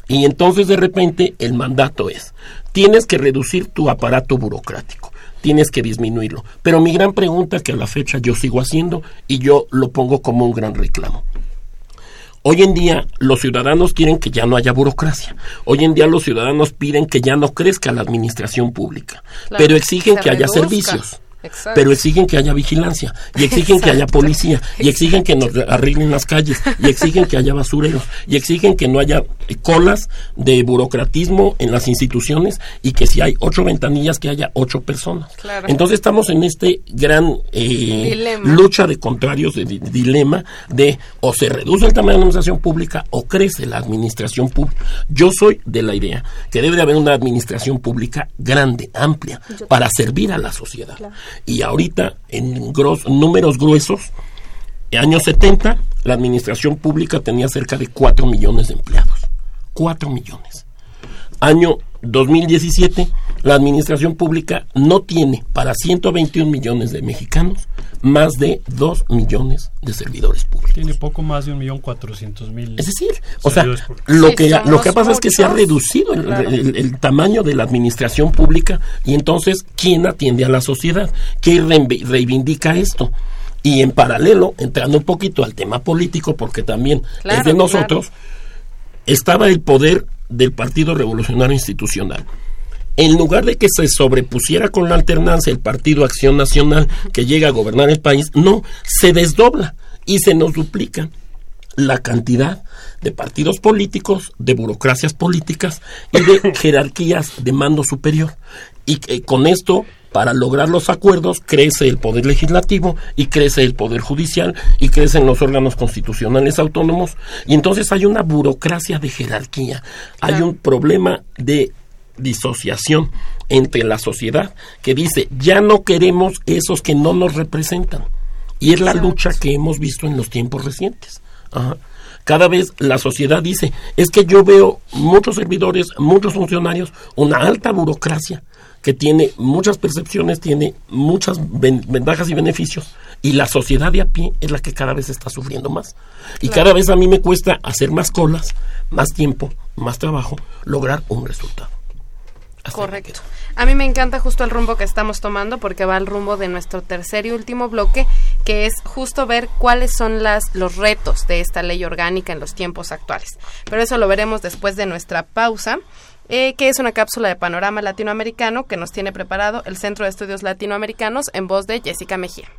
Y entonces de repente el mandato es, tienes que reducir tu aparato burocrático, tienes que disminuirlo. Pero mi gran pregunta que a la fecha yo sigo haciendo y yo lo pongo como un gran reclamo. Hoy en día los ciudadanos quieren que ya no haya burocracia. Hoy en día los ciudadanos piden que ya no crezca la administración pública, pero exigen que haya servicios. Pero exigen que haya vigilancia, y exigen que haya policía, y exigen que nos arreglen las calles, y exigen que haya basureros, y exigen que no haya colas de burocratismo en las instituciones, y que si hay ocho ventanillas, que haya ocho personas. Entonces estamos en este gran eh, lucha de contrarios, de, dilema de o se reduce el tamaño de la administración pública o crece la administración pública. Yo soy de la idea que debe de haber una administración pública grande, amplia, para servir a la sociedad. Y ahorita, en números gruesos, en años 70, la administración pública tenía cerca de 4 millones de empleados. 4 millones. Año 2017, la administración pública no tiene para 121 millones de mexicanos más de 2 millones de servidores públicos. Tiene poco más de un millón cuatrocientos mil. Es decir, o sea, lo que lo que pasa es que se ha reducido el, tamaño de la administración pública y entonces quién atiende a la sociedad, qué reivindica esto. Y en paralelo, entrando un poquito al tema político, porque también es de nosotros, estaba el poder del Partido Revolucionario Institucional en lugar de que se sobrepusiera con la alternancia el Partido Acción Nacional que llega a gobernar el país, no, se desdobla y se nos duplica la cantidad de partidos políticos, de burocracias políticas y de jerarquías de mando superior. Y eh, con esto, para lograr los acuerdos, crece el poder legislativo y crece el poder judicial y crecen los órganos constitucionales autónomos. Y entonces hay una burocracia de jerarquía, hay un problema de disociación entre la sociedad que dice, ya no queremos esos que no nos representan. Y es la lucha que hemos visto en los tiempos recientes. Cada vez la sociedad dice, es que yo veo muchos servidores, muchos funcionarios, una alta burocracia que tiene muchas percepciones, tiene muchas ventajas y beneficios, y la sociedad de a pie es la que cada vez está sufriendo más. Y cada vez a mí me cuesta hacer más colas, más tiempo, más trabajo, lograr un resultado. Correcto. A mí me encanta justo el rumbo que estamos tomando porque va al rumbo de nuestro tercer y último bloque, que es justo ver cuáles son las, los retos de esta ley orgánica en los tiempos actuales. Pero eso lo veremos después de nuestra pausa. Eh, que es una cápsula de panorama latinoamericano que nos tiene preparado el Centro de Estudios Latinoamericanos en voz de Jessica Mejía.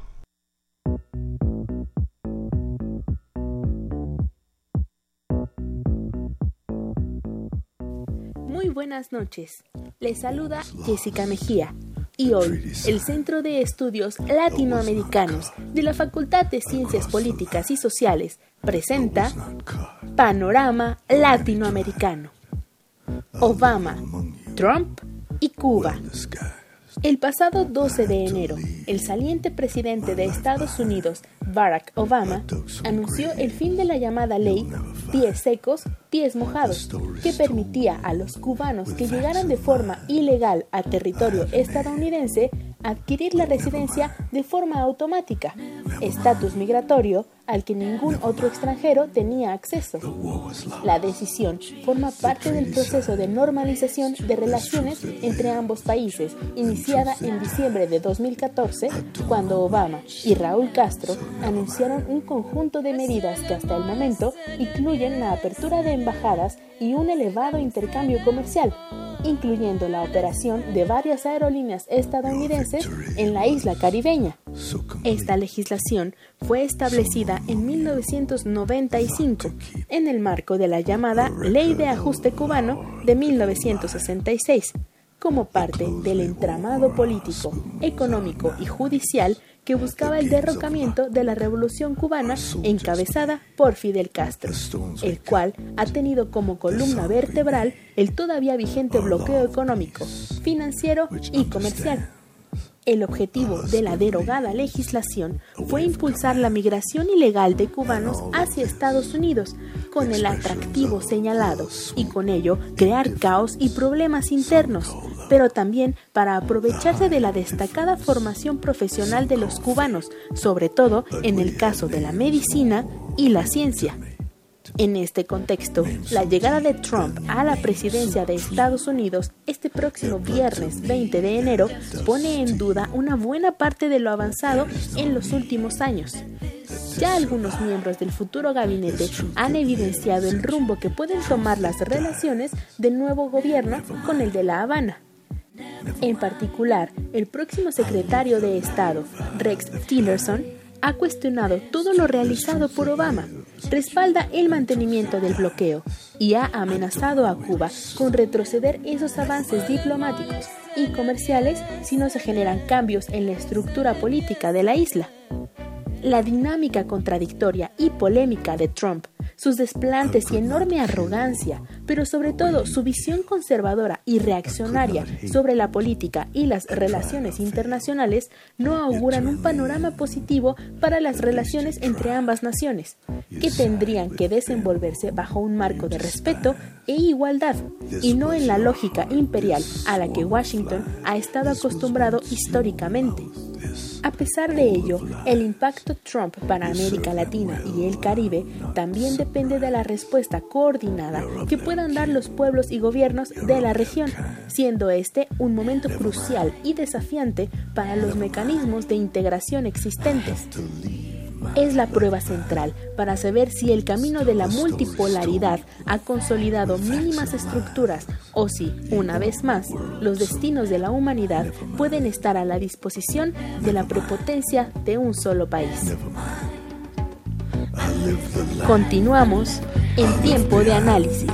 Buenas noches. Les saluda Jessica Mejía. Y hoy, el Centro de Estudios Latinoamericanos de la Facultad de Ciencias Políticas y Sociales presenta Panorama Latinoamericano. Obama, Trump y Cuba. El pasado 12 de enero, el saliente presidente de Estados Unidos, Barack Obama, anunció el fin de la llamada ley pies secos, pies mojados, que permitía a los cubanos que llegaran de forma ilegal a territorio estadounidense adquirir la residencia de forma automática, estatus migratorio al que ningún otro extranjero tenía acceso. La decisión forma parte del proceso de normalización de relaciones entre ambos países, iniciada en diciembre de 2014, cuando Obama y Raúl Castro anunciaron un conjunto de medidas que hasta el momento incluyen la apertura de embajadas y un elevado intercambio comercial, incluyendo la operación de varias aerolíneas estadounidenses en la isla caribeña. Esta legislación fue establecida en 1995 en el marco de la llamada Ley de Ajuste Cubano de 1966, como parte del entramado político, económico y judicial que buscaba el derrocamiento de la revolución cubana encabezada por Fidel Castro, el cual ha tenido como columna vertebral el todavía vigente bloqueo económico, financiero y comercial. El objetivo de la derogada legislación fue impulsar la migración ilegal de cubanos hacia Estados Unidos con el atractivo señalado y con ello crear caos y problemas internos, pero también para aprovecharse de la destacada formación profesional de los cubanos, sobre todo en el caso de la medicina y la ciencia. En este contexto, la llegada de Trump a la presidencia de Estados Unidos este próximo viernes 20 de enero pone en duda una buena parte de lo avanzado en los últimos años. Ya algunos miembros del futuro gabinete han evidenciado el rumbo que pueden tomar las relaciones del nuevo gobierno con el de La Habana. En particular, el próximo secretario de Estado, Rex Tillerson, ha cuestionado todo lo realizado por Obama, respalda el mantenimiento del bloqueo y ha amenazado a Cuba con retroceder esos avances diplomáticos y comerciales si no se generan cambios en la estructura política de la isla. La dinámica contradictoria y polémica de Trump sus desplantes y enorme arrogancia, pero sobre todo su visión conservadora y reaccionaria sobre la política y las relaciones internacionales no auguran un panorama positivo para las relaciones entre ambas naciones, que tendrían que desenvolverse bajo un marco de respeto e igualdad, y no en la lógica imperial a la que Washington ha estado acostumbrado históricamente. A pesar de ello, el impacto Trump para América Latina y el Caribe también depende de la respuesta coordinada que puedan dar los pueblos y gobiernos de la región, siendo este un momento crucial y desafiante para los mecanismos de integración existentes es la prueba central para saber si el camino de la multipolaridad ha consolidado mínimas estructuras o si, una vez más, los destinos de la humanidad pueden estar a la disposición de la prepotencia de un solo país. Continuamos en tiempo de análisis.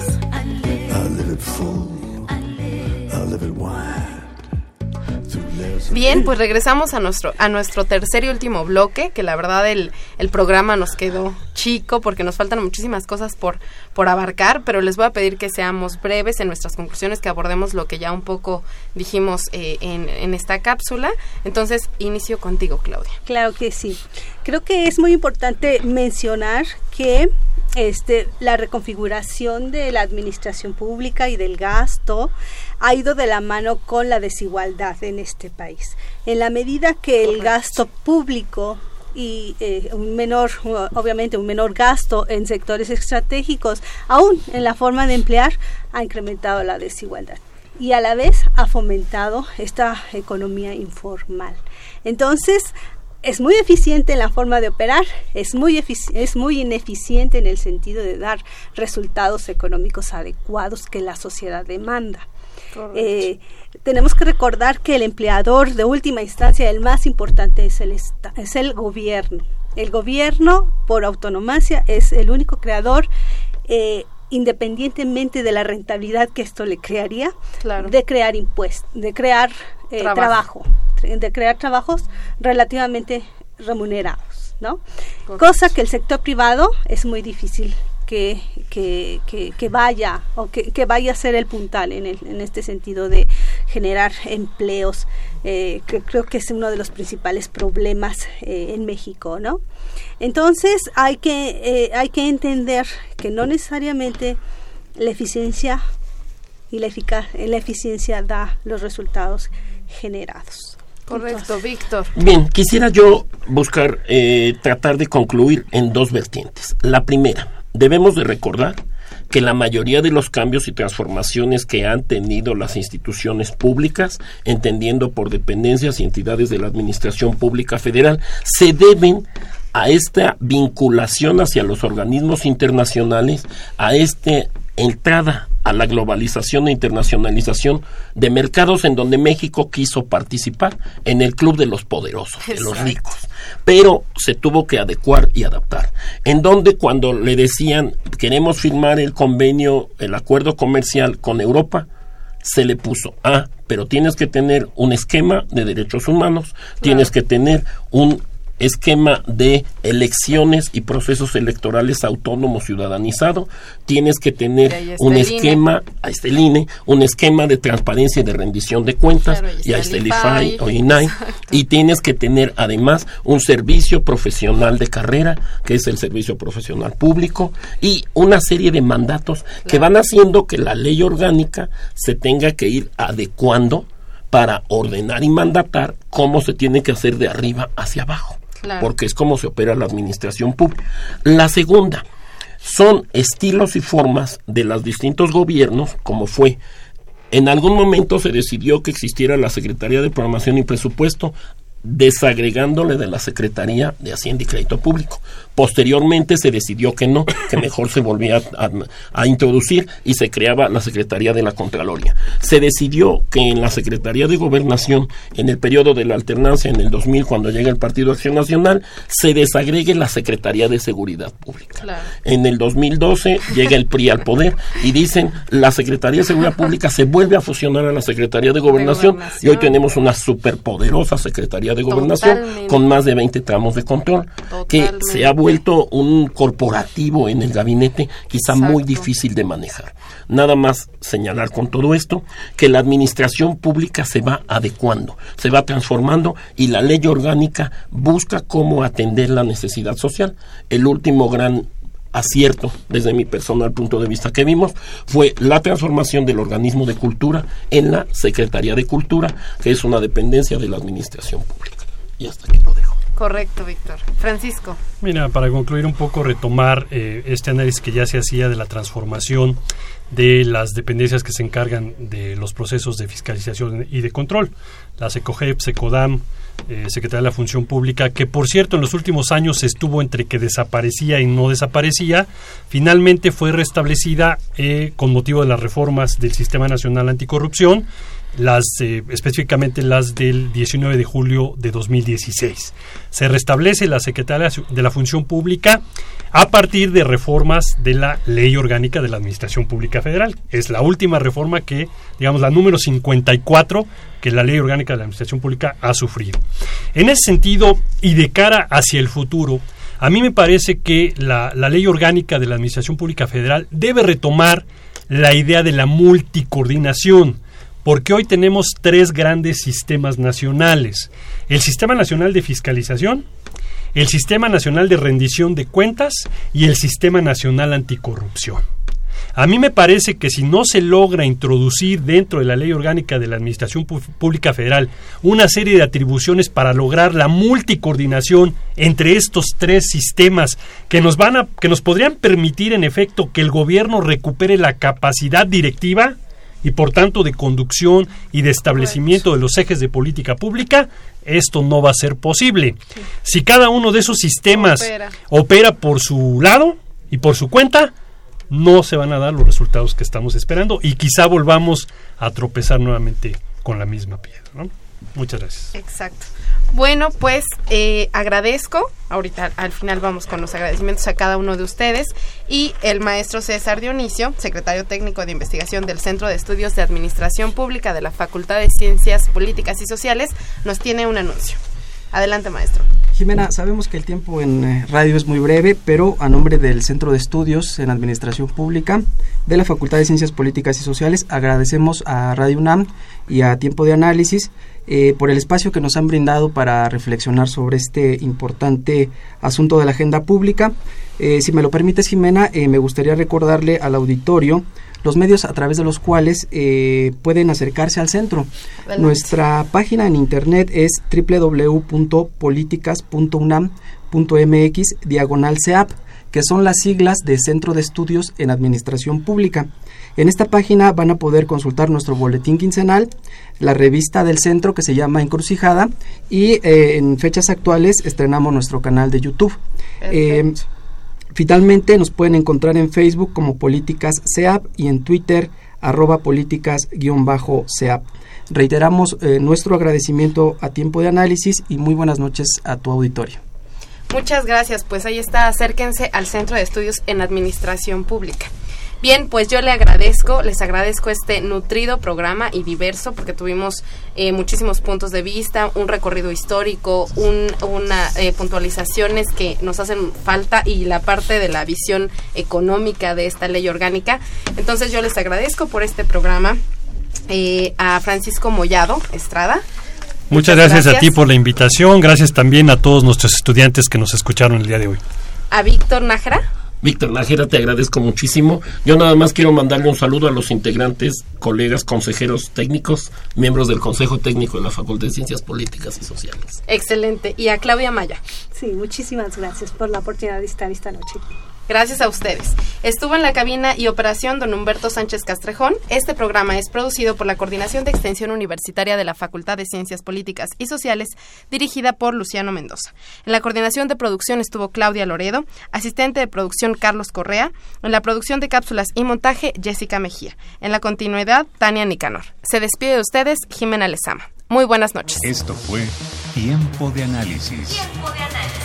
Bien, pues regresamos a nuestro, a nuestro tercer y último bloque, que la verdad el, el programa nos quedó chico porque nos faltan muchísimas cosas por, por abarcar, pero les voy a pedir que seamos breves en nuestras conclusiones, que abordemos lo que ya un poco dijimos eh, en, en esta cápsula. Entonces, inicio contigo, Claudia. Claro que sí. Creo que es muy importante mencionar que este, la reconfiguración de la administración pública y del gasto ha ido de la mano con la desigualdad en este país. En la medida que el gasto público y eh, un menor, obviamente un menor gasto en sectores estratégicos, aún en la forma de emplear, ha incrementado la desigualdad y a la vez ha fomentado esta economía informal. Entonces, es muy eficiente en la forma de operar, es muy, es muy ineficiente en el sentido de dar resultados económicos adecuados que la sociedad demanda. Eh, tenemos que recordar que el empleador de última instancia, el más importante, es el, es el gobierno. El gobierno, por autonomía, es el único creador, eh, independientemente de la rentabilidad que esto le crearía, de crear impuestos, de crear eh, trabajo. de crear trabajos relativamente remunerados, ¿no? Cosa que el sector privado es muy difícil que, que, que, vaya o que, que, vaya a ser el puntal en, el, en este sentido de generar empleos, eh, que creo que es uno de los principales problemas eh, en México, ¿no? Entonces hay que, eh, hay que entender que no necesariamente la eficiencia y la, eficaz, la eficiencia da los resultados generados. Correcto, Víctor. Bien, quisiera yo buscar tratar de concluir en dos vertientes. La primera, Debemos de recordar que la mayoría de los cambios y transformaciones que han tenido las instituciones públicas, entendiendo por dependencias y entidades de la Administración Pública Federal, se deben a esta vinculación hacia los organismos internacionales, a esta entrada a la globalización e internacionalización de mercados en donde México quiso participar en el club de los poderosos, de los ricos, pero se tuvo que adecuar y adaptar. En donde cuando le decían queremos firmar el convenio, el acuerdo comercial con Europa, se le puso, ah, pero tienes que tener un esquema de derechos humanos, tienes que tener un esquema de elecciones y procesos electorales autónomos ciudadanizado, tienes que tener un esquema, el INE, un esquema de transparencia y de rendición de cuentas, y ahí está el IFAI o INAI, y tienes que tener además un servicio profesional de carrera, que es el servicio profesional público, y una serie de mandatos que van haciendo que la ley orgánica se tenga que ir adecuando para ordenar y mandatar cómo se tiene que hacer de arriba hacia abajo porque es como se opera la administración pública. La segunda, son estilos y formas de los distintos gobiernos, como fue en algún momento se decidió que existiera la Secretaría de Programación y Presupuesto desagregándole de la Secretaría de Hacienda y Crédito Público. Posteriormente se decidió que no, que mejor se volvía a, introducir y se creaba la Secretaría de la Contraloría. Se decidió que en la Secretaría de Gobernación, en el periodo de la alternancia, en el 2000, cuando llega el Partido Acción Nacional, se desagregue la Secretaría de Seguridad Pública. En el 2012 llega el PRI al poder y dicen la Secretaría de Seguridad Pública se vuelve a fusionar a la Secretaría de Gobernación, y hoy tenemos una superpoderosa Secretaría de Gobernación con más de 20 tramos de control que se ha vuelto un corporativo en el gabinete quizá muy difícil de manejar. Nada más señalar con todo esto que la administración pública se va adecuando, se va transformando y la ley orgánica busca cómo atender la necesidad social. El último gran acierto desde mi personal punto de vista que vimos fue la transformación del organismo de cultura en la Secretaría de Cultura, que es una dependencia de la administración pública. Y hasta aquí lo dejo. Correcto, Víctor. Francisco. Mira, para concluir un poco, retomar eh, este análisis que ya se hacía de la transformación de las dependencias que se encargan de los procesos de fiscalización y de control, la SECOGEP, SECODAM, eh, Secretaría de la Función Pública, que por cierto en los últimos años estuvo entre que desaparecía y no desaparecía, finalmente fue restablecida eh, con motivo de las reformas del Sistema Nacional Anticorrupción las eh, específicamente las del 19 de julio de 2016. Se restablece la Secretaría de la Función Pública a partir de reformas de la Ley Orgánica de la Administración Pública Federal. Es la última reforma que, digamos, la número 54 que la Ley Orgánica de la Administración Pública ha sufrido. En ese sentido, y de cara hacia el futuro, a mí me parece que la, la Ley Orgánica de la Administración Pública Federal debe retomar la idea de la multicoordinación porque hoy tenemos tres grandes sistemas nacionales. El Sistema Nacional de Fiscalización, el Sistema Nacional de Rendición de Cuentas y el Sistema Nacional Anticorrupción. A mí me parece que si no se logra introducir dentro de la ley orgánica de la Administración Pública Federal una serie de atribuciones para lograr la multicoordinación entre estos tres sistemas que nos van a que nos podrían permitir en efecto que el gobierno recupere la capacidad directiva, y por tanto de conducción y de establecimiento de los ejes de política pública, esto no va a ser posible. Si cada uno de esos sistemas opera. por su lado y por su cuenta, no se van a dar los resultados que estamos esperando y quizá volvamos a tropezar nuevamente con la misma piedra. Muchas gracias. Exacto. Bueno, pues eh, agradezco, ahorita al final vamos con los agradecimientos a cada uno de ustedes, y el maestro César Dionisio, secretario técnico de investigación del Centro de Estudios de Administración Pública de la Facultad de Ciencias Políticas y Sociales, nos tiene un anuncio. Adelante, maestro. Jimena, sabemos que el tiempo en eh, radio es muy breve, pero a nombre del Centro de Estudios en Administración Pública de la Facultad de Ciencias Políticas y Sociales, agradecemos a Radio UNAM y a Tiempo de Análisis eh, por el espacio que nos han brindado para reflexionar sobre este importante asunto de la agenda pública. Eh, si me lo permites, Jimena, eh, me gustaría recordarle al auditorio los medios a través de los cuales pueden acercarse al centro. Nuestra página en internet es www.políticas.unam.mx diagonal CEAP, que son las siglas de Centro de Estudios en Administración Pública. En esta página van a poder consultar nuestro boletín quincenal, la revista del centro que se llama Encrucijada y eh, en fechas actuales estrenamos nuestro canal de YouTube. Eh, finalmente nos pueden encontrar en Facebook como Políticas SEAP y en Twitter arroba políticas-seap. Reiteramos eh, nuestro agradecimiento a tiempo de análisis y muy buenas noches a tu auditorio. Muchas gracias, pues ahí está, acérquense al Centro de Estudios en Administración Pública. Bien, pues yo le agradezco, les agradezco este nutrido programa y diverso porque tuvimos eh, muchísimos puntos de vista, un recorrido histórico, un, una eh, puntualizaciones que nos hacen falta y la parte de la visión económica de esta ley orgánica. Entonces yo les agradezco por este programa eh, a Francisco Mollado Estrada. Muchas, gracias, a ti por la invitación, gracias también a todos nuestros estudiantes que nos escucharon el día de hoy. A Víctor Nájera. Víctor Nájera, te agradezco muchísimo. Yo nada más quiero mandarle un saludo a los integrantes, colegas, consejeros técnicos, miembros del Consejo Técnico de la Facultad de Ciencias Políticas y Sociales. Excelente. Y a Claudia Maya. Sí, muchísimas gracias por la oportunidad de estar esta noche. Gracias a ustedes. Estuvo en la cabina y operación don Humberto Sánchez Castrejón. Este programa es producido por la Coordinación de Extensión Universitaria de la Facultad de Ciencias Políticas y Sociales, dirigida por Luciano Mendoza. En la coordinación de producción estuvo Claudia Loredo, asistente de producción Carlos Correa, en la producción de cápsulas y montaje Jessica Mejía. En la continuidad, Tania Nicanor. Se despide de ustedes, Jimena Lezama. Muy buenas noches. Esto fue Tiempo de Análisis. Tiempo de análisis.